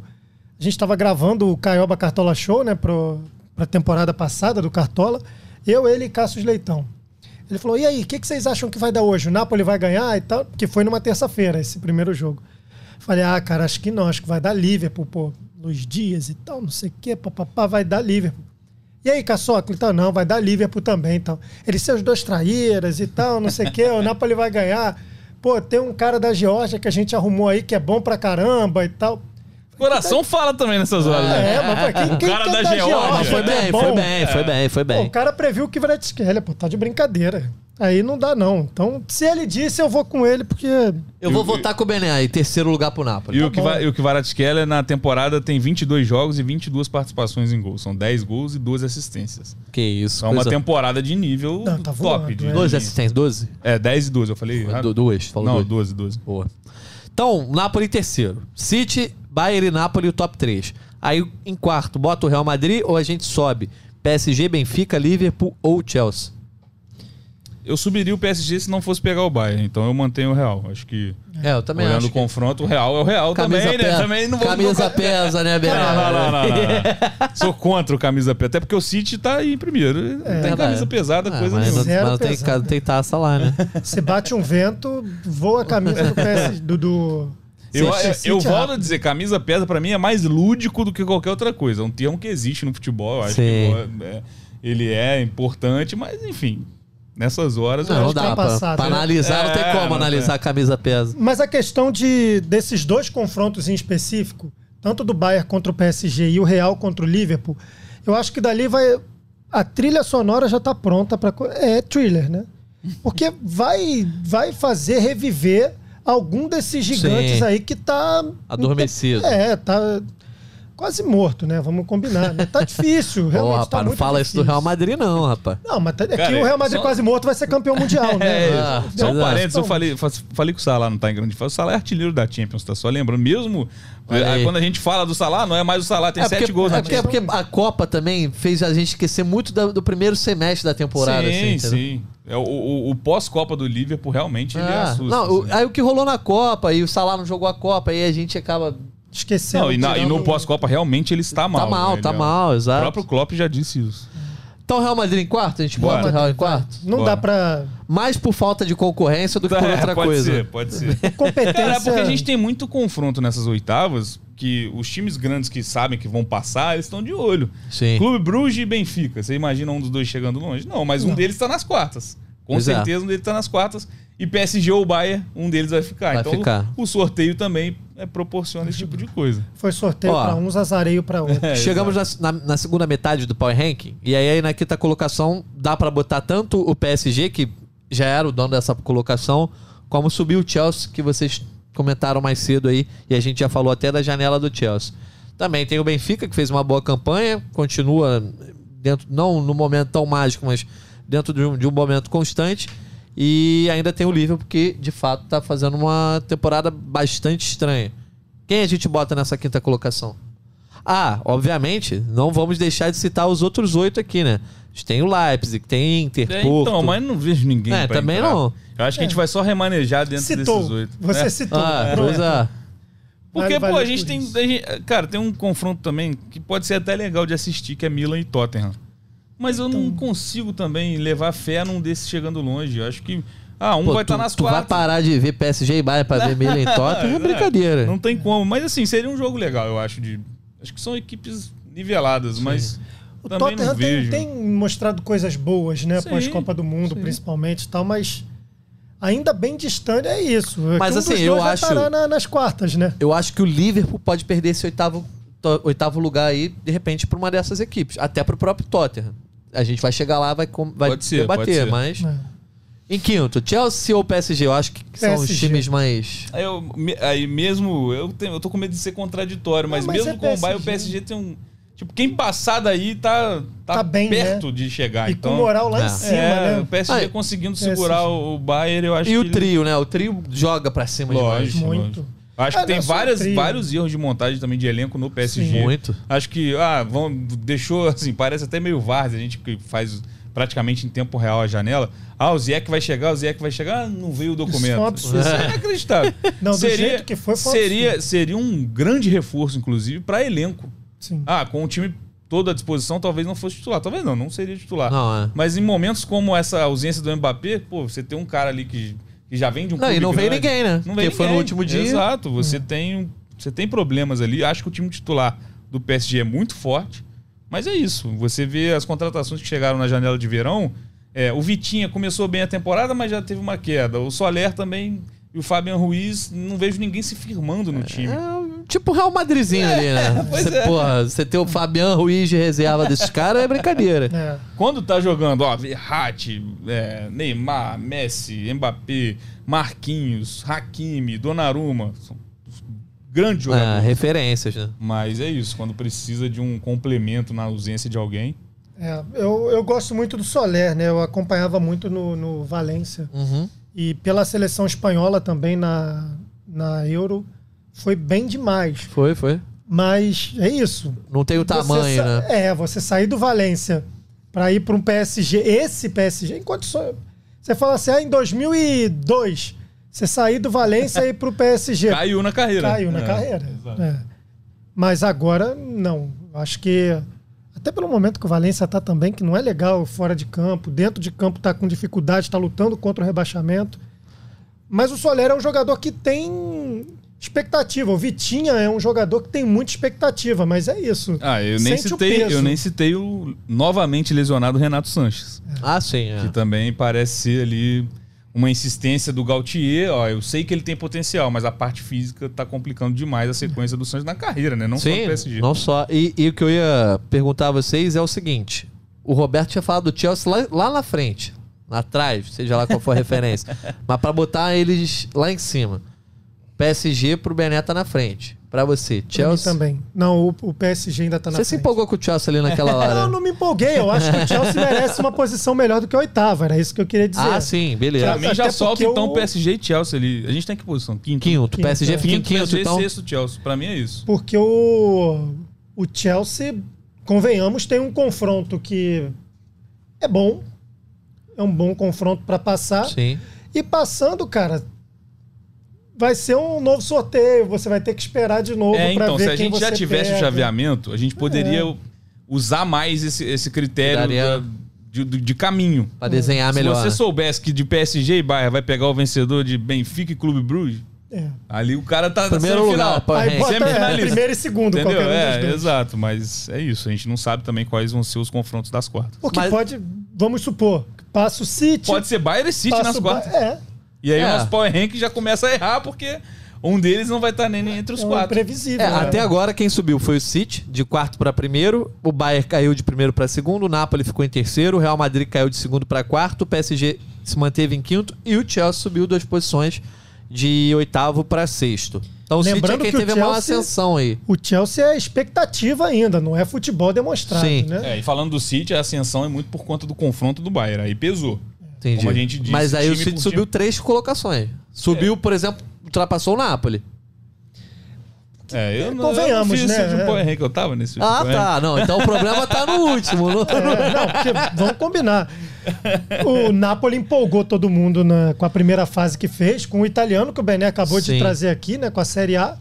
a gente estava gravando o Caioba Cartola Show, né, para a temporada passada do Cartola. Eu, ele e Cassius Leitão. Ele falou: e aí, o que, que vocês acham que vai dar hoje? O Napoli vai ganhar e tal? Porque foi numa terça-feira esse primeiro jogo. Falei: ah, cara, acho que não, acho que vai dar Liverpool, pô, Luiz Dias e tal, não sei o quê, papapá, vai dar Liverpool. E aí, Caçoca? Então, não, vai dar Liverpool também. Então. Eles são os dois traíras e tal, não sei o quê, o Napoli vai ganhar. Pô, tem um cara da Geórgia que a gente arrumou aí que é bom pra caramba e tal. Coração fala também nessas horas, né? É, mas pô, quem, O quem cara que é da Geórgia. Mas foi É bem, foi bem, foi bem, foi Pô, bem. o cara previu que Vratskelia, pô, tá de brincadeira. Aí não dá, não. Então, se ele disse, eu vou com ele, porque. Eu vou votar com o Bené em terceiro lugar pro Napoli. E o que, bom. va- e o que Varatskhelia na temporada tem 22 jogos e 22 participações em gols. São 10 gols e 12 assistências. Que isso. É uma coisa- temporada de nível Não, tá top. voando, de, é. 12 assistências, 12? É, 10 e 12, eu falei. errado? Du- Duas, falou Não, duas. 12, 12. Boa. Então, Napoli terceiro. City, Bayern e Napoli o top 3. Aí em quarto, bota o Real Madrid ou a gente sobe? PSG, Benfica, Liverpool ou Chelsea? Eu subiria o PSG se não fosse pegar o Bayern, então eu mantenho o Real. Acho que, É, eu também olhando acho. o confronto, o Real é o Real Camisa também, né? pesa, Também não vou camisa vou- pesa, né, Bené? Não, não, não, não, não. Sou contra o camisa pesada. Até porque o City tá aí em primeiro. Não tem camisa pesada, Ah, coisa mas, nenhuma. não- Zero mas não tem, pesado. tem taça lá, né? Se bate um vento, voa a camisa do PS do. do Eu, eu, eu volto a dizer, camisa pesa pra mim é mais lúdico do que qualquer outra coisa. É um termo que existe no futebol. Eu acho Sim. que é- ele é importante, mas enfim, nessas horas eu Não, não dá. Pra, passado, pra né? analisar, não tem É, como não analisar tem. a camisa pesa. Mas a questão de desses dois confrontos em específico, tanto do Bayern contra o PSG e o Real contra o Liverpool, eu acho que dali vai a trilha sonora já tá pronta para é thriller, né? Porque vai vai fazer reviver algum desses gigantes Sim. aí que tá Adormecido. É, tá quase morto, né? Vamos combinar, né? Tá difícil, Ô, realmente rapaz, tá não muito fala isso do difícil. Real Madrid, não, rapaz. Não, mas tá- é Cara, que o Real Madrid só- quase morto vai ser campeão mundial, né? É, Ah, só um é. parênteses, eu Então- falei, fa- falei que o Salah não tá em grande fase. O Salah é artilheiro da Champions, tá só lembrando. Mesmo eh, aí. quando a gente fala do Salah, não é mais o Salah, tem é sete porque, gols é na porque, é porque a Copa também fez a gente esquecer muito da- do, primeiro semestre da temporada. sim, assim, sim. É, o o- o pós-Copa do Liverpool realmente ele Ah, assusta. não, o- assim. aí o que rolou na Copa, e o Salah não jogou a Copa, aí a gente acaba. Esquecendo. Não, e, na- e no pós-Copa realmente ele está mal. tá mal, né? tá Ele é- mal, O exato. próprio Klopp já disse isso. Então, Real Madrid em quarto? A gente Bora. bota o Real em quarto? Não Bora. dá pra. Mais por falta de concorrência do que por É, outra pode coisa. ser, pode ser. Competência. Cara, é porque a gente tem muito confronto nessas oitavas que os times grandes que sabem que vão passar, eles estão de olho. Sim. Clube Bruges e Benfica. Você imagina um dos dois chegando longe? Não, mas um Não. deles está nas quartas. Com Pois é. certeza um deles está nas quartas. E PSG ou Bayern, um deles vai ficar. Vai então ficar. o sorteio também é, proporciona esse tipo de coisa. Foi sorteio Ó. pra uns, azareio pra outros. É, Chegamos na, na- na segunda metade do Power Ranking, e aí na quinta colocação dá pra botar tanto o PSG, que já era o dono dessa colocação, como subir o Chelsea, que vocês comentaram mais cedo aí, e a gente já falou até da janela do Chelsea. Também tem o Benfica, que fez uma boa campanha, continua dentro, não no momento tão mágico, mas dentro de um, de um momento constante. E ainda tem o Liverpool, que de fato tá fazendo uma temporada bastante estranha. Quem a gente bota nessa quinta colocação? Ah, obviamente, não vamos deixar de citar os outros oito aqui, né? A gente tem o Leipzig, tem Inter, É, Porto. então, mas não vejo ninguém. É, também entrar. não. Eu acho que a gente vai só remanejar dentro Citou. desses oito. Você É. citou. Ah, pois é. Porque, Vale- pô, a vale gente por tem. a gente- cara, tem um confronto também que pode ser até legal de assistir, que é Milan e Tottenham. Mas eu Então. não consigo também levar fé num desses chegando longe. Eu acho que. Ah, um Pô, vai tu, estar nas tu vai quartas. parar de ver PSG e Bayern pra ver Milan e Tottenham, é brincadeira. Não tem como. Mas assim, seria um jogo legal, eu acho. De, acho que são equipes niveladas, mas O também Tottenham tem, vejo. tem mostrado coisas boas, né? Sim, Após Copa do Mundo, sim. principalmente e tal, mas ainda bem distante é isso. É Mas, um assim, dos eu vai acho- parar na- nas quartas, né? Eu acho que o Liverpool pode perder esse oitavo, to- oitavo lugar aí, de repente, pra uma dessas equipes. Até pro próprio Tottenham. A gente vai chegar lá, vai, com- vai Pode ser, debater, pode ser. mas. É. Em quinto, Chelsea ou PSG? Eu acho que são os PSG. times mais. Aí, eu, me- aí mesmo, eu, tenho, eu tô com medo de ser contraditório, mas, mas mesmo é com o Bayern, o PSG. PSG tem um. Tipo, quem passar daí tá, tá, Tá bem, perto de chegar. E então, com moral lá é. em cima, é, né? o PSG conseguindo PSG. segurar o, o Bayern, eu acho E que. o ele- trio, né? O trio joga pra cima Lógico. demais. Muito. Acho Ah, que tem não, só o várias, trio. vários erros de montagem também de elenco no PSG. Muito. Acho que, ah, vão, deixou, assim, parece até meio Vars, a gente que faz praticamente em tempo real a janela. Ah, o Ziyech vai chegar, o Ziyech vai chegar, ah, não veio o documento. Isso é um absurdo. Isso é inacreditável. Não, do jeito que foi, foi seria, seria um grande reforço, inclusive, para elenco. Sim. Ah, com o time todo à disposição, talvez não fosse titular. Talvez não, não seria titular. Não, é. Mas em momentos como essa ausência do Mbappé, pô, você tem um cara ali que, que já vem de um Não, e não veio grande. ninguém, né? Não Porque veio foi no último dia. Exato, você Hum. tem você tem problemas ali. Acho que o time titular do PSG é muito forte. Mas é isso. Você vê as contratações que chegaram na janela de verão. é, o Vitinha começou bem a temporada, mas já teve uma queda. O Soler também e o Fabian Ruiz, não vejo ninguém se firmando no time. É tipo o Real Madridzinho ali, né? pois Você, é. porra, você ter o Fabian Ruiz de reserva desses caras é brincadeira. É. Quando tá jogando, ó, Verratti, é, Neymar, Messi, Mbappé, Marquinhos, Hakimi, Donnarumma, são grandes É, jogadores. referências, né? Mas é isso, quando precisa de um complemento na ausência de alguém. É, eu, eu gosto muito do Soler, né? Eu acompanhava muito no, no Valência. Uhum. E pela seleção espanhola também na, na Euro. Foi bem demais. Foi, foi. Mas é isso. Não tem o tamanho, sa- né? É, você sair do Valência para ir para um PSG, esse PSG, em condições. Você fala assim, ah, em 2002, você sair do Valência e ir para o PSG. Caiu na carreira. Caiu na É, carreira. exato. É. Mas agora, não. Acho que. Até pelo momento que o Valência tá também, que não é legal fora de campo, dentro de campo tá com dificuldade, tá lutando contra o rebaixamento. Mas o Soler é um jogador que tem expectativa. O Vitinha é um jogador que tem muita expectativa, mas é isso. Ah, eu nem, Sente o citei, eu nem citei o novamente lesionado Renato Sanches. Ah, sim. É. Que também parece ser ali uma insistência do Gautier. Ó, eu sei que ele tem potencial, mas a parte física tá complicando demais a sequência do Sanches na carreira, né? Não só Sim, no PSG. não só. E, e o que eu ia perguntar a vocês é o seguinte: o Roberto tinha falado do Chelsea lá, lá na frente, lá atrás, seja lá qual for a referência. Mas pra botar eles lá em cima. PSG pro Bené tá na frente. Pra você, Pra Chelsea. também. Não, o, o PSG ainda tá na Você se frente. empolgou com o Chelsea ali naquela hora? Eu não me empolguei. Eu acho que o Chelsea merece uma posição melhor do que a oitava. Era isso que eu queria dizer. Ah, sim, beleza. Pra mim já solta então o- PSG e Chelsea ali. A gente tem que posição? Quinto. Quinto. Quinto, PSG é. fica em quinto, PSG, então. sexto Chelsea. Pra mim é isso. Porque o, o Chelsea, convenhamos, tem um confronto que é bom. É um bom confronto para passar. Sim. E passando, cara, vai ser um novo sorteio. Você vai ter que esperar de novo É, para então, ver se a quem gente já você tivesse o pega. chaveamento, a gente poderia É. usar mais esse, esse critério Daria- da- de, de- de caminho. Pra desenhar Se melhor. você soubesse que de PSG e Bayern vai pegar o vencedor de Benfica e Clube Bruges, É. ali o cara tá Primeiro lugar, Power Aí bota é, primeiro e segundo, Entendeu? qualquer um dos É, dois. exato, mas é isso. A gente não sabe também quais vão ser os confrontos das quartas. Porque Mas- pode, vamos supor, passa o City. Pode ser Bayern e City nas o quartas. Ba- É, E aí É. o nosso Power Rank já começa a errar, porque um deles não vai estar nem, nem entre os é um quatro. imprevisível. É, né? até agora quem subiu foi o City, de quarto para primeiro. O Bayern caiu de primeiro para segundo. O Napoli ficou em terceiro. O Real Madrid caiu de segundo para quarto. O PSG se manteve em quinto. E o Chelsea subiu duas posições de oitavo para sexto. Então o City é Lembrando quem que o teve a maior Chelsea- ascensão aí. O Chelsea é expectativa ainda, não é futebol demonstrado, Sim. né? É, e falando do City, a ascensão é muito por conta do confronto do Bayern. Aí pesou. Entendi. Como a gente disse, Mas aí o time City subiu time. três colocações. Subiu, por exemplo, ultrapassou o Napoli. É, eu não, Convenhamos, eu não fiz né? último É. Rank, eu tava nesse último Ah, tá. Não, então o problema tá no último. no- É, não, porque vamos combinar. O Napoli empolgou todo mundo na- com a primeira fase que fez, com o italiano, que o Bené acabou Sim. de trazer aqui, né? Com a Série A.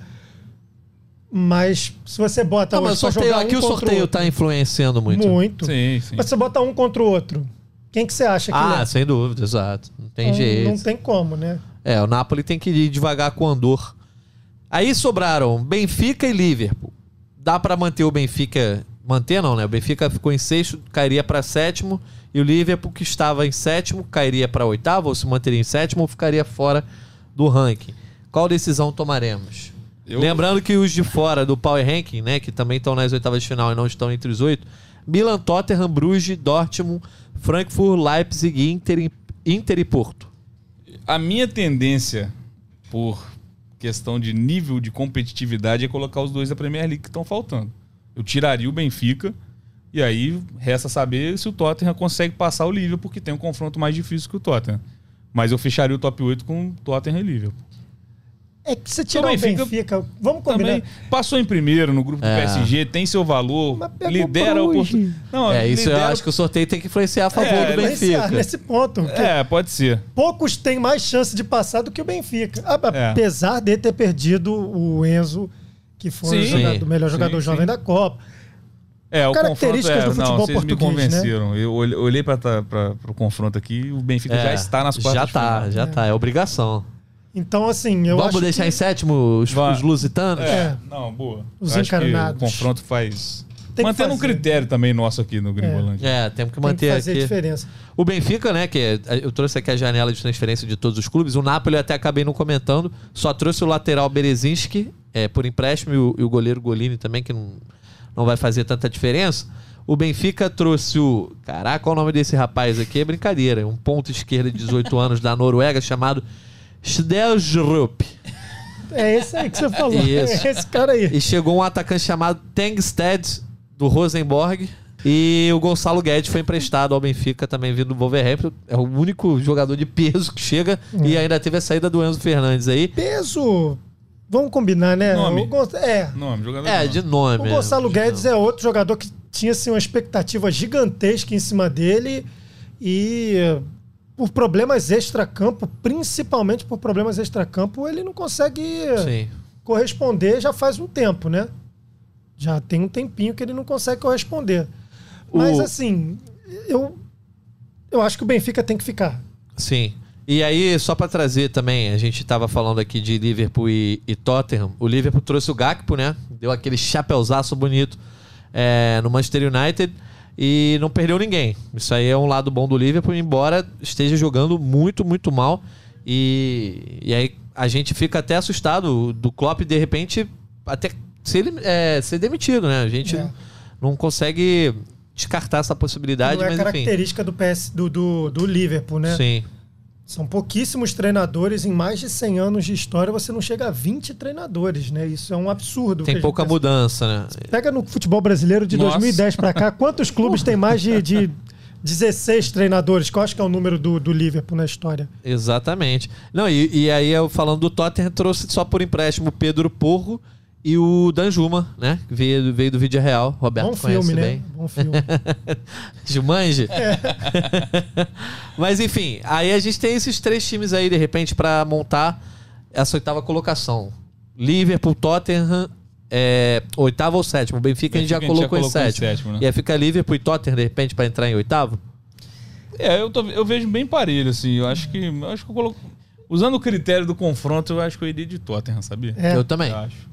Mas se você bota Não, mas o sorteio, jogar um aqui o sorteio outro, tá influenciando muito. muito. Sim, sim. Mas se você bota um contra o outro, quem que você acha que Ah, leva? sem dúvida, exato. Não tem Não- jeito. Não tem como, né? É, o Napoli tem que ir devagar com o Andor. Aí sobraram Benfica e Liverpool. Dá pra manter o Benfica. Manter não, né? O Benfica ficou em sexto, cairia pra sétimo. E o Liverpool, que estava em sétimo, cairia pra oitavo, ou se manteria em sétimo, ou ficaria fora do ranking. Qual decisão tomaremos? Eu- Lembrando que os de fora do Power Ranking, né, que também estão nas oitavas de final e não estão entre os oito, Milan, Tottenham, Bruges, Dortmund, Frankfurt, Leipzig, Inter, e- Inter e Porto. A minha tendência, por questão de nível de competitividade, é colocar os dois da Premier League que estão faltando. Eu tiraria o Benfica e aí resta saber se o Tottenham consegue passar o Liverpool, porque tem um confronto mais difícil que o Tottenham. Mas eu fecharia o top 8 com Tottenham e Liverpool. É que você tirar Também o fica- Benfica. Vamos combinar. Também passou em primeiro no grupo do É. PSG, tem seu valor, lidera o. Não, É, isso eu lidera- acho que o sorteio tem que influenciar a favor É, do Benfica. nesse ponto. É, pode ser. poucos têm mais chance de passar do que o Benfica. A- É. Apesar de ter perdido o Enzo, que foi o Sim. jogador- o melhor Sim, jogador sim. jovem da Copa. É, o confronto Características é, do futebol não, vocês me português, né? convenceram. Eu olhei- para o confronto aqui, o Benfica já está nas quartas Já tá, final. já tá. É obrigação. Então, assim, eu Vamos acho deixar que... em sétimo os, os lusitanos? É, É. não, boa. Os Eu acho que encarnados. o confronto faz. Tem Mantendo um critério também nosso aqui no Gringolândia. É, temos que tem que manter fazer aqui. diferença. O Benfica, né, que é- eu trouxe aqui a janela de transferência de todos os clubes. O Napoli eu até acabei não comentando. Só trouxe o lateral Berezinski é, por empréstimo e o, e o goleiro Golini também, que não, não vai fazer tanta diferença. O Benfica trouxe o. Caraca, qual o nome desse rapaz aqui? É brincadeira. Um ponto esquerda de 18 anos da Noruega chamado Sdeljrup. É esse aí que você falou. Isso. É esse cara aí. E chegou um atacante chamado Tengsted, do Rosenborg. E o Gonçalo Guedes foi emprestado ao Benfica, também vindo do Wolverhampton. É o único jogador de peso que chega. E ainda teve a saída do Enzo Fernandes aí. Peso. Vamos combinar, né? Nome. Gon- É. Nome, jogador. É, de nome. O Gonçalo Guedes é outro jogador que tinha assim, uma expectativa gigantesca em cima dele e por problemas extracampo, principalmente por problemas extracampo, ele não consegue Sim. corresponder já faz um tempo, né? Já tem um tempinho que ele não consegue corresponder. Mas O- assim, eu, eu acho que o Benfica tem que ficar. Sim. E aí, só pra trazer também, a gente tava falando aqui de Liverpool e, e Tottenham. O Liverpool trouxe o Gakpo, né? Deu aquele chapeuzaço bonito é, no Manchester United e não perdeu ninguém. Isso aí é um lado bom do Liverpool, embora esteja jogando muito, muito mal. E, e aí a gente fica até assustado do Klopp, de repente, até ser, é, ser demitido, né? A gente É. não consegue descartar essa possibilidade, não é mas enfim. característica do, PS, do, do, do Liverpool, né? Sim. São pouquíssimos treinadores, em mais de 100 anos de história, você não chega a 20 treinadores, né? Isso é um absurdo. Tem que pouca gente- mudança, né? Pega no futebol brasileiro de Nossa. 2010 pra cá, quantos clubes tem mais de, de 16 treinadores? Qual acho que é o número do, do Liverpool na história? Exatamente. Não, e, e aí eu falando do Tottenham, trouxe só por empréstimo Pedro Porro e o Danjuma, né? Que veio, veio do Vídeo Real. Roberto Bom conhece filme, né? bem. Bom filme. Jumanji? Mas enfim, aí a gente tem esses três times aí, de repente, pra montar essa oitava colocação. Liverpool, Tottenham, é, oitavo ou sétimo. O Benfica, a gente já Benfica a gente já colocou, em colocou em sétimo. sétimo, né? E aí fica Liverpool e Tottenham, de repente, pra entrar em oitavo? É, eu, tô- eu vejo bem parelho, assim. Eu acho que. Eu acho que eu coloco. Usando o critério do confronto, eu acho que eu iria de Tottenham, sabia? É, Eu também. Eu acho.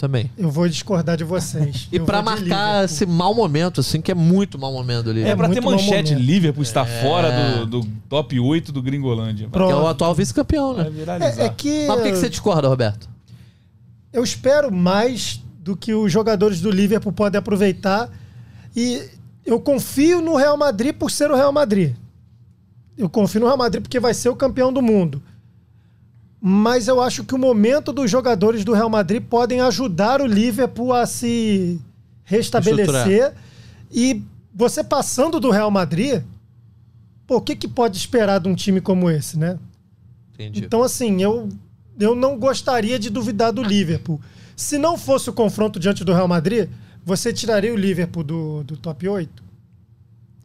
Também. eu vou discordar de vocês. E de marcar Liverpool. esse mau momento, assim, que é muito mau momento do É, Liverpool. pra ter manchete. Liverpool está É. fora do, do top 8 do Gringolândia. Que é o atual vice-campeão, né? É, é que, Mas por que, que você discorda, Roberto? eu espero mais do que os jogadores do Liverpool podem aproveitar. E eu confio no Real Madrid por ser o Real Madrid. Eu confio no Real Madrid porque vai ser o campeão do mundo. Mas eu acho que o momento dos jogadores do Real Madrid podem ajudar o Liverpool a se restabelecer. E você passando do Real Madrid, pô, o que, que pode esperar de um time como esse, né? Entendi. Então, assim, eu, eu não gostaria de duvidar do Liverpool. Se não fosse o confronto diante do Real Madrid, você tiraria o Liverpool do, do top 8?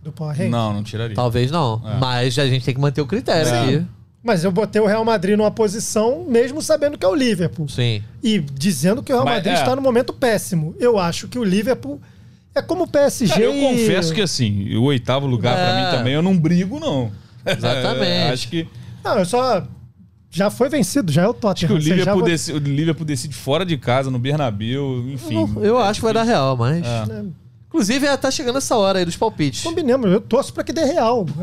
Do Power Rank? Não, não tiraria. Talvez não. É. Mas a gente tem que manter o critério É. aqui. Mas eu botei o Real Madrid numa posição, mesmo sabendo que é o Liverpool. Sim. E dizendo que o Real Mas, Madrid é. está no momento péssimo. Eu acho que o Liverpool é como o PSG. Cara, eu confesso que assim, o oitavo lugar pra É. mim também eu não brigo, não. Exatamente. É, acho que, Não, eu só. Já foi vencido, já é o acho que Tottenham. o, Liverpool vo- deci- o Liverpool decide fora de casa, no Bernabéu, enfim. Eu, eu acho que vai dar real, mas. É. Inclusive, é, tá chegando essa hora aí dos palpites. Combinemos, eu torço pra que dê real.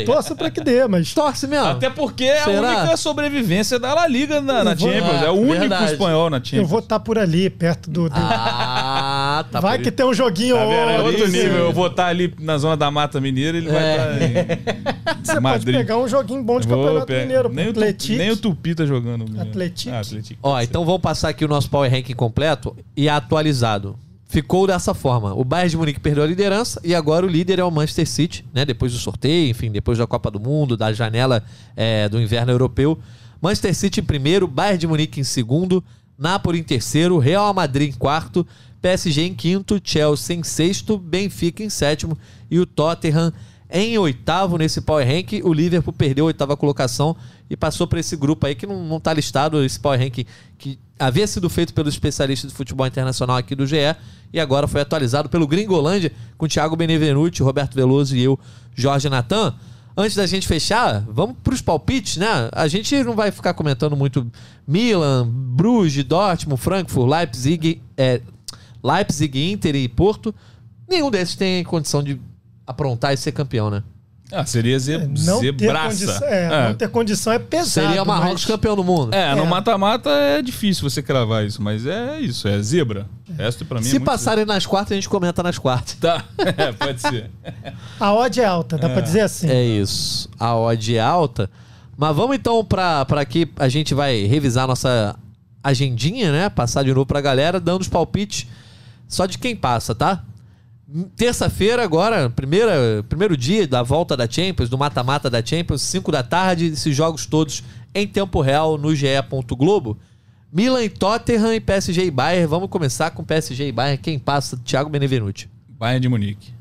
Eu torço pra que dê, mas. Torce mesmo. Até porque é a Será? única sobrevivência da La Liga na, na vou- Champions. Ah, É o único verdade. espanhol na Eu Champions. vou estar por ali, perto do. do- Ah, tá. vai por que isso. tem um joguinho Tá vendo? É outro, outro nível. Eu vou estar ali na zona da Mata Mineira, ele vai É. estar em Você Madrid. pode pegar um joguinho bom de Vou campeonato pegar. mineiro. nem, o tu, nem o Tupi tá jogando. Atlético. Ah, Atlético. Ó, então vamos passar aqui o nosso Power Ranking completo e atualizado. Ficou dessa forma. O Bayern de Munique perdeu a liderança e agora o líder é o Manchester City, né? Depois do sorteio, enfim, depois da Copa do Mundo, da janela é, do inverno europeu. Manchester City em primeiro, Bayern de Munique em segundo, Napoli em terceiro, Real Madrid em quarto, PSG em quinto, Chelsea em sexto, Benfica em sétimo e o Tottenham em oitavo nesse Power Rank. O Liverpool perdeu a oitava colocação e passou para esse grupo aí que não, não tá listado, esse Power Rank que havia sido feito pelos especialistas de futebol internacional aqui do GE e agora foi atualizado pelo Gringolândia com Thiago Benevenuti, Roberto Veloso e eu, Jorge Natan. Antes da gente fechar, vamos para os palpites, né? A gente não vai ficar comentando muito Milan, Bruges, Dortmund, Frankfurt, Leipzig, é, Leipzig, Inter e Porto. Nenhum desses tem condição de aprontar e ser campeão, né? Ah, seria ze Não ter, zebraça. condição, é, É. não ter condição é pesado. Seria Marrocos mas- campeão do mundo. É, no É. mata-mata é difícil você cravar isso, mas é isso, é zebra. Resto pra mim é Se passarem nas quartas, a gente comenta nas quartas. Tá, é, pode ser. A odd é alta, dá pra dizer assim. É isso. A odd é alta. Mas vamos então pra, pra aqui, a gente vai revisar nossa agendinha, né? Passar de novo pra galera, dando os palpites só de quem passa, tá? Terça-feira, agora, primeira, primeiro dia da volta da Champions, do mata-mata da Champions, 5 da tarde, esses jogos todos em tempo real no GE. Globo. Milan e Tottenham e PSG e Bayern. Vamos começar com PSG e Bayern. Quem passa? Thiago Benevenuti. Bayern de Munique.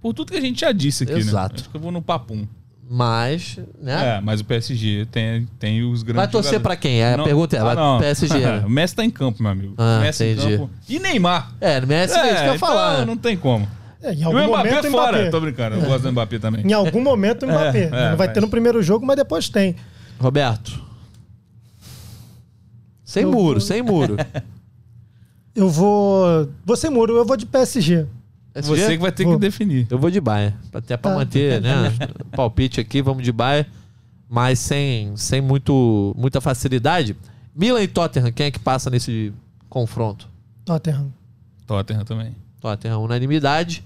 Por tudo que a gente já disse aqui, Exato. né? Acho que eu vou no papum. Mas, né? É, mas o PSG tem, tem os grandes Vai torcer pra quem? É, a Não- pergunta é, Ah, não. PSG. né? o Messi tá em campo, meu amigo. Ah, Messi entendi. em campo. E Neymar. É, Messi é, isso que eu ia então falar. não tem como. É, em E algum o Mbappé momento, é fora. Mbappé. Tô brincando, eu gosto do Mbappé também. Em algum momento, o Mbappé. É, é, não vai mas- ter no primeiro jogo, mas depois tem. Roberto. Sem Eu muro, vou- sem muro. Eu vou. Vou sem muro, eu vou de PSG. Você que vai ter Vou. que definir. Eu vou de Bayern. Até pra Tá. manter, né? Palpite aqui, vamos de Bayern. Mas sem, sem muito, muita facilidade. Milan e Tottenham, quem é que passa nesse confronto? Tottenham. Tottenham também. Tottenham, unanimidade.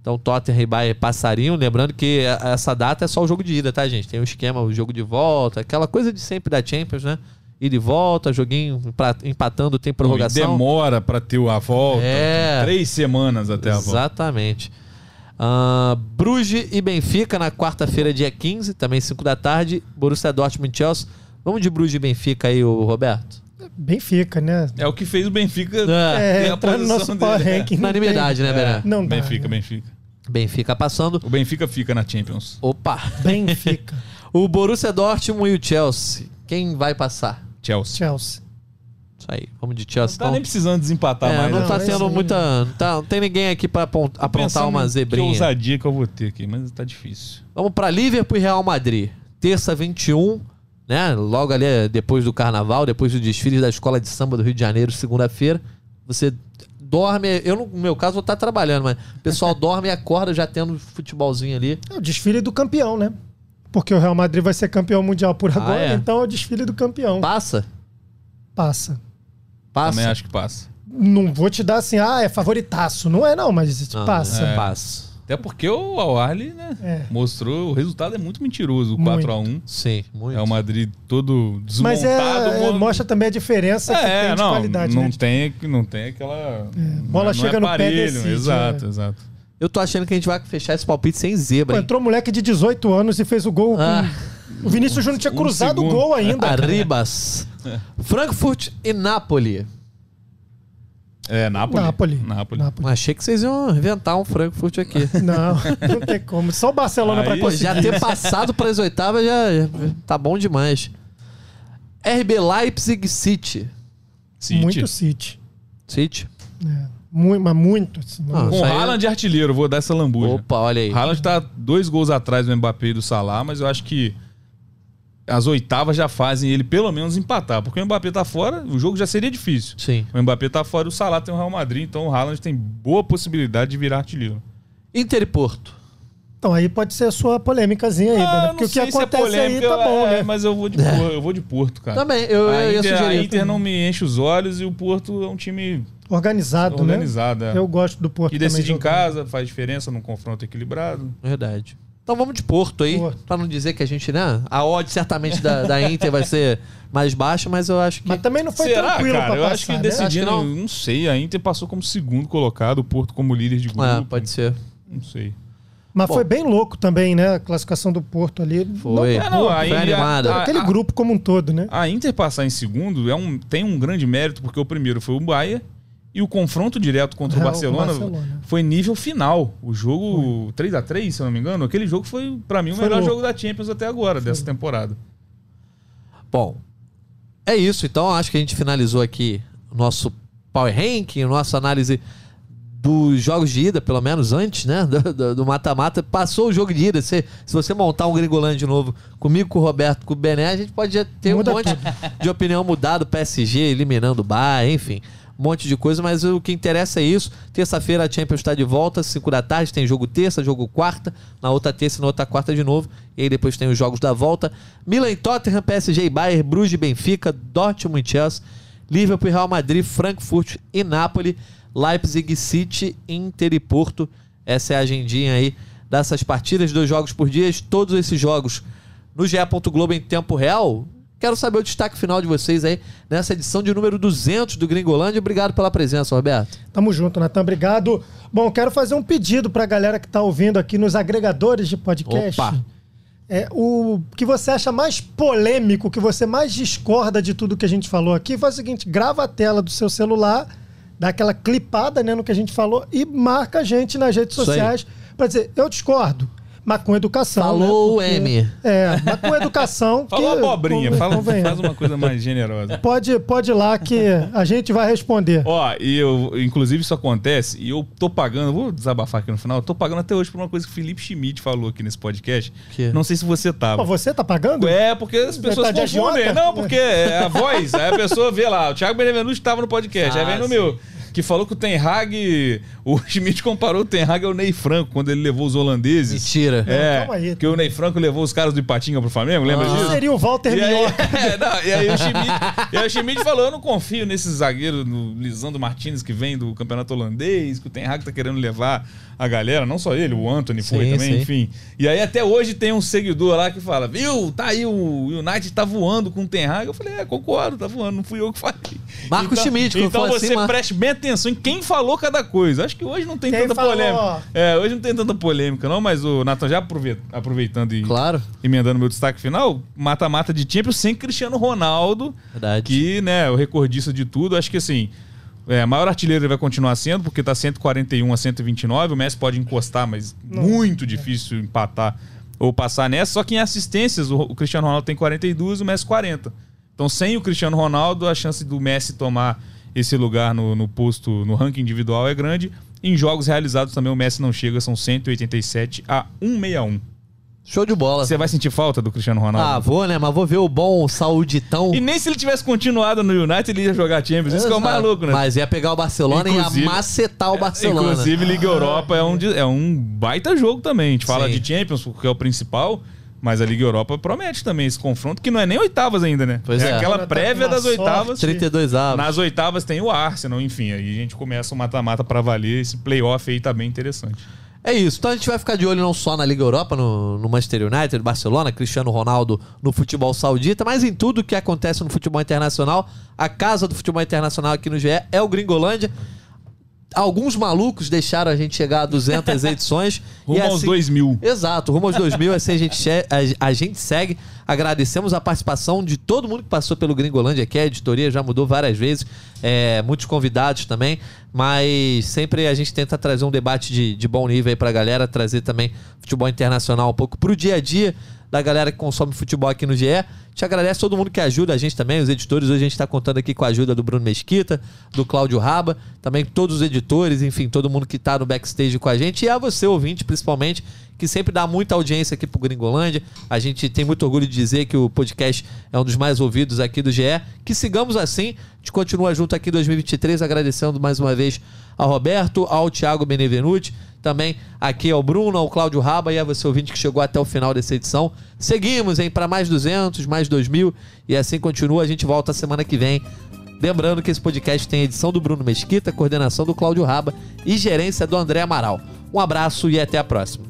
Então Tottenham e Bayern passariam. Lembrando que essa data é só o jogo de ida, tá, gente? Tem o esquema, o jogo de volta, aquela coisa de sempre da Champions, né? Ida e volta, joguinho pra- empatando, tem E prorrogação. demora pra ter a volta. É. Três semanas até a volta. Exatamente. Ah, Bruges e Benfica na quarta-feira, dia 15, também 5 da tarde. Borussia Dortmund e Chelsea. Vamos de Bruges e Benfica aí, o Roberto? Benfica, né? É o que fez o Benfica É, ter a entrar no posição nosso dele. Power Ranking. não Unanimidade, né, É. Bené? Não dá, Benfica, né? Benfica. Benfica passando. O Benfica fica na Champions. Opa! Benfica. O Borussia Dortmund e o Chelsea. Quem vai passar? Chelsea. Chelsea. Isso aí. Vamos de Chelsea. Não tá então. nem precisando desempatar É, mais. não né? tá Não, tendo esse- muita. Não, tá- não tem ninguém aqui pra aprontar uma Que zebrinha. ousadia que eu vou ter aqui, mas tá difícil. Vamos pra Liverpool e Real Madrid. Terça 21, né? Logo ali depois do carnaval, depois do desfile da Escola de Samba do Rio de Janeiro, segunda-feira. Você dorme. Eu, no meu caso, vou estar trabalhando, mas o pessoal dorme e acorda já tendo futebolzinho ali. É o desfile do campeão, né? Porque o Real Madrid vai ser campeão mundial por agora, é? então é o desfile do campeão. Passa? Passa. Passa. Também acho que passa. Não vou te dar assim, ah, é favoritaço. Não é, não, mas Não, passa. é, Passa. Até porque o Al-Ahly, né, É. mostrou, o resultado é muito mentiroso, o Muito. 4x1. Sim, muito. É o Madrid todo Mas desmontado. é, é, mo- mostra também a diferença que É, tem de não, qualidade. não né? tem, não tem aquela... bola não chega no pé, aparelho, decide, Exato, é. exato. Eu tô achando que a gente vai fechar esse palpite sem Pô, zebra. hein? entrou um moleque de 18 anos e fez o gol. com- Ah. O Vinícius Júnior tinha Um cruzado o gol ainda. Arribas. Frankfurt e Napoli. É, Nápoles. Nápoles. Nápoles. Nápoles. Achei que vocês iam inventar um Frankfurt aqui. Não, não tem como. Só o Barcelona Aí- pra Pô, conseguir. já ter passado para as oitavas já, já tá bom demais. RB Leipzig City. City. Muito City. City. É. Muito, mas muito. Assim, Ah, Com aí- Haaland de artilheiro, vou dar essa lambuja. Opa, olha aí. Haaland tá dois gols atrás do Mbappé e do Salah, mas eu acho que as oitavas já fazem ele pelo menos empatar. Porque o Mbappé tá fora, o jogo já seria difícil. Sim. O Mbappé tá fora, o Salah tem o Real Madrid, então o Haaland tem boa possibilidade de virar artilheiro. Inter e Porto. Então aí pode ser a sua polêmicazinha aí, Ah, né? não Porque o que é acontece aí polêmica, tá bom, é, né? Mas eu vou de, Por- eu vou de Porto, cara. Também, eu, a eu ia Inter, a sugerir. Inter não me enche os olhos e o Porto é um time Organizado, organizado. né? é. Eu gosto do Porto também decide em casa, faz diferença num confronto equilibrado. Verdade. Então vamos de Porto aí, Porto. Pra não dizer que a gente, né? A odd certamente da, da Inter vai ser mais baixa, mas eu acho que Mas também não foi Será, tranquilo cara? pra Eu passar, acho que né? decidindo, Acho que não. sei, a Inter passou como segundo colocado, o Porto como líder de grupo. Ah, pode ser. Não sei. Mas Bom. foi bem louco também, né? A classificação do Porto ali. Foi. É, não, Foi animada. a- Aquele a- grupo como um todo, né? A Inter passar em segundo é um, tem um grande mérito, porque o primeiro foi o Bahia e o confronto direto contra o É, o Barcelona, Barcelona. foi nível final. O jogo 3 a 3 se eu não me engano, aquele jogo foi, pra mim, o Foi melhor louco. jogo da Champions até agora, dessa temporada. Bom, é isso. Então acho que a gente finalizou aqui o nosso Power Ranking, nossa análise dos jogos de ida, pelo menos antes, né? do- mata-mata. Passou o jogo de ida. Se, se você montar um Gringolândia de novo comigo, com o Roberto, com o Bené, a gente pode já ter Muda um monte de opinião mudada. PSG eliminando o Bayern, enfim. Um monte de coisa, mas o que interessa é isso. Terça-feira a Champions está de volta, 5 da tarde, tem jogo terça, jogo quarta, na outra terça e na outra quarta de novo. E aí depois tem os jogos da volta. Milan e Tottenham, PSG e Bayern, Bruges e Benfica, Dortmund e Chelsea, Liverpool e Real Madrid, Frankfurt e Napoli, Leipzig, City, Inter e Porto. Essa é a agendinha aí dessas partidas, dois jogos por dia, todos esses jogos no GE. Globo em tempo real. Quero saber o destaque final de vocês aí nessa edição de número 200 do Gringolândia. Obrigado pela presença, Roberto. Tamo junto, Natan. Obrigado. Bom, quero fazer um pedido pra galera que tá ouvindo aqui nos agregadores de podcast. Opa. É, o que você acha mais polêmico, o que você mais discorda de tudo que a gente falou aqui, faz o seguinte: grava a tela do seu celular, dá aquela clipada né, no que a gente falou e marca a gente nas redes Isso sociais pra dizer, eu discordo. Mas com educação. Falou, né? Porque- M. É, mas com educação. Falou que- abobrinha, fala, convenhamos. faz uma coisa mais generosa. Pode, pode ir lá que a gente vai responder. Ó, e eu, inclusive isso acontece, e eu tô pagando, vou desabafar aqui no final, eu tô pagando até hoje por uma coisa que o Felipe Schmidt falou aqui nesse podcast. Que? Não sei se você tava. Pô, você tá pagando? É, porque as pessoas tá de confundem. Não, porque é a voz, aí a pessoa vê lá, o Thiago Benevenuto estava no podcast, aí Ah, vem no sim. meu, que falou que o Ten Hag, o Schmidt comparou o Ten Hag ao Ney Franco, quando ele levou os holandeses. Mentira. É, calma aí. que o Ney Franco levou os caras do Ipatinga pro Flamengo, lembra Ah. disso? Seria o Walter E aí, é, não, e aí o Schmidt, e aí o Schmidt falou: eu não confio nesse zagueiro, no Lisandro Martinez, que vem do campeonato holandês, que o Ten Hag tá querendo levar a galera, não só ele, o Anthony foi Sim, também, sim. enfim. E aí até hoje tem um seguidor lá que fala: viu, tá aí o United tá voando com o Ten Hag. Eu falei: é, concordo, tá voando, não fui eu que falei. Marco Schmidt, quando Então você assim, preste bem atenção em quem falou cada coisa. Acho que hoje não tem Quem tanta falou? polêmica. É, hoje não tem tanta polêmica, não, mas o Nathan já aprove- aproveitando e Claro. emendando meu destaque final, mata-mata de Champions sem Cristiano Ronaldo, Verdade. que, né, o recordista de tudo, acho que assim, é, maior artilheiro ele vai continuar sendo, porque tá 141 a 129, o Messi pode encostar, mas muito difícil empatar ou passar nessa, só que em assistências o, Cristiano Ronaldo tem 42 e o Messi 40. Então, sem o Cristiano Ronaldo, a chance do Messi tomar esse lugar no, no posto, no ranking individual é grande. Em jogos realizados também o Messi não chega, são 187 a 161. Show de bola. Você vai sentir falta do Cristiano Ronaldo? Ah, vou, né? Mas vou ver o bom sauditão. E nem se ele tivesse continuado no United, ele ia jogar Champions. Isso que é o mais louco, né? Mas ia pegar o Barcelona Inclusive- e ia macetar o Barcelona. Inclusive, Liga Europa é um, é um baita jogo também. A gente fala Sim. de Champions, porque é o principal. Mas a Liga Europa promete também esse confronto, que não é nem oitavas ainda, né? Pois é. aquela Agora tá prévia das oitavas. sorte. 32 avos. Nas oitavas tem o Arsenal, enfim. Aí a gente começa o mata-mata pra valer. Esse playoff aí tá bem interessante. É isso. Então a gente vai ficar de olho não só na Liga Europa, no, no Manchester United, Barcelona, Cristiano Ronaldo no futebol saudita, mas em tudo que acontece no futebol internacional. A casa do futebol internacional aqui no GE é o Gringolândia. Alguns malucos deixaram a gente chegar a 200 edições. Rumo e aos assim- 2 mil. Exato, rumo aos 2000, assim a gente, a, a gente segue. Agradecemos a participação de todo mundo que passou pelo Gringolândia aqui. A editoria já mudou várias vezes, é, muitos convidados também, mas sempre a gente tenta trazer um debate de, de bom nível aí pra galera, trazer também futebol internacional um pouco pro dia a dia da galera que consome futebol aqui no GE. Te agradece todo mundo que ajuda a gente também, os editores. Hoje a gente está contando aqui com a ajuda do Bruno Mesquita, do Cláudio Raba, também todos os editores, enfim, todo mundo que está no backstage com a gente. E a você, ouvinte, principalmente, que sempre dá muita audiência aqui pro Gringolândia. A gente tem muito orgulho de dizer que o podcast é um dos mais ouvidos aqui do GE. Que sigamos assim. A gente continua junto aqui em 2023, agradecendo mais uma vez ao Roberto, ao Thiago Benevenuti, também aqui ao Bruno, ao Cláudio Raba e a você ouvinte que chegou até o final dessa edição. Seguimos, hein, para mais 200, mais 2000 e assim continua. A gente volta semana que vem. Lembrando que esse podcast tem edição do Bruno Mesquita, coordenação do Cláudio Raba e gerência do André Amaral. Um abraço e até a próxima.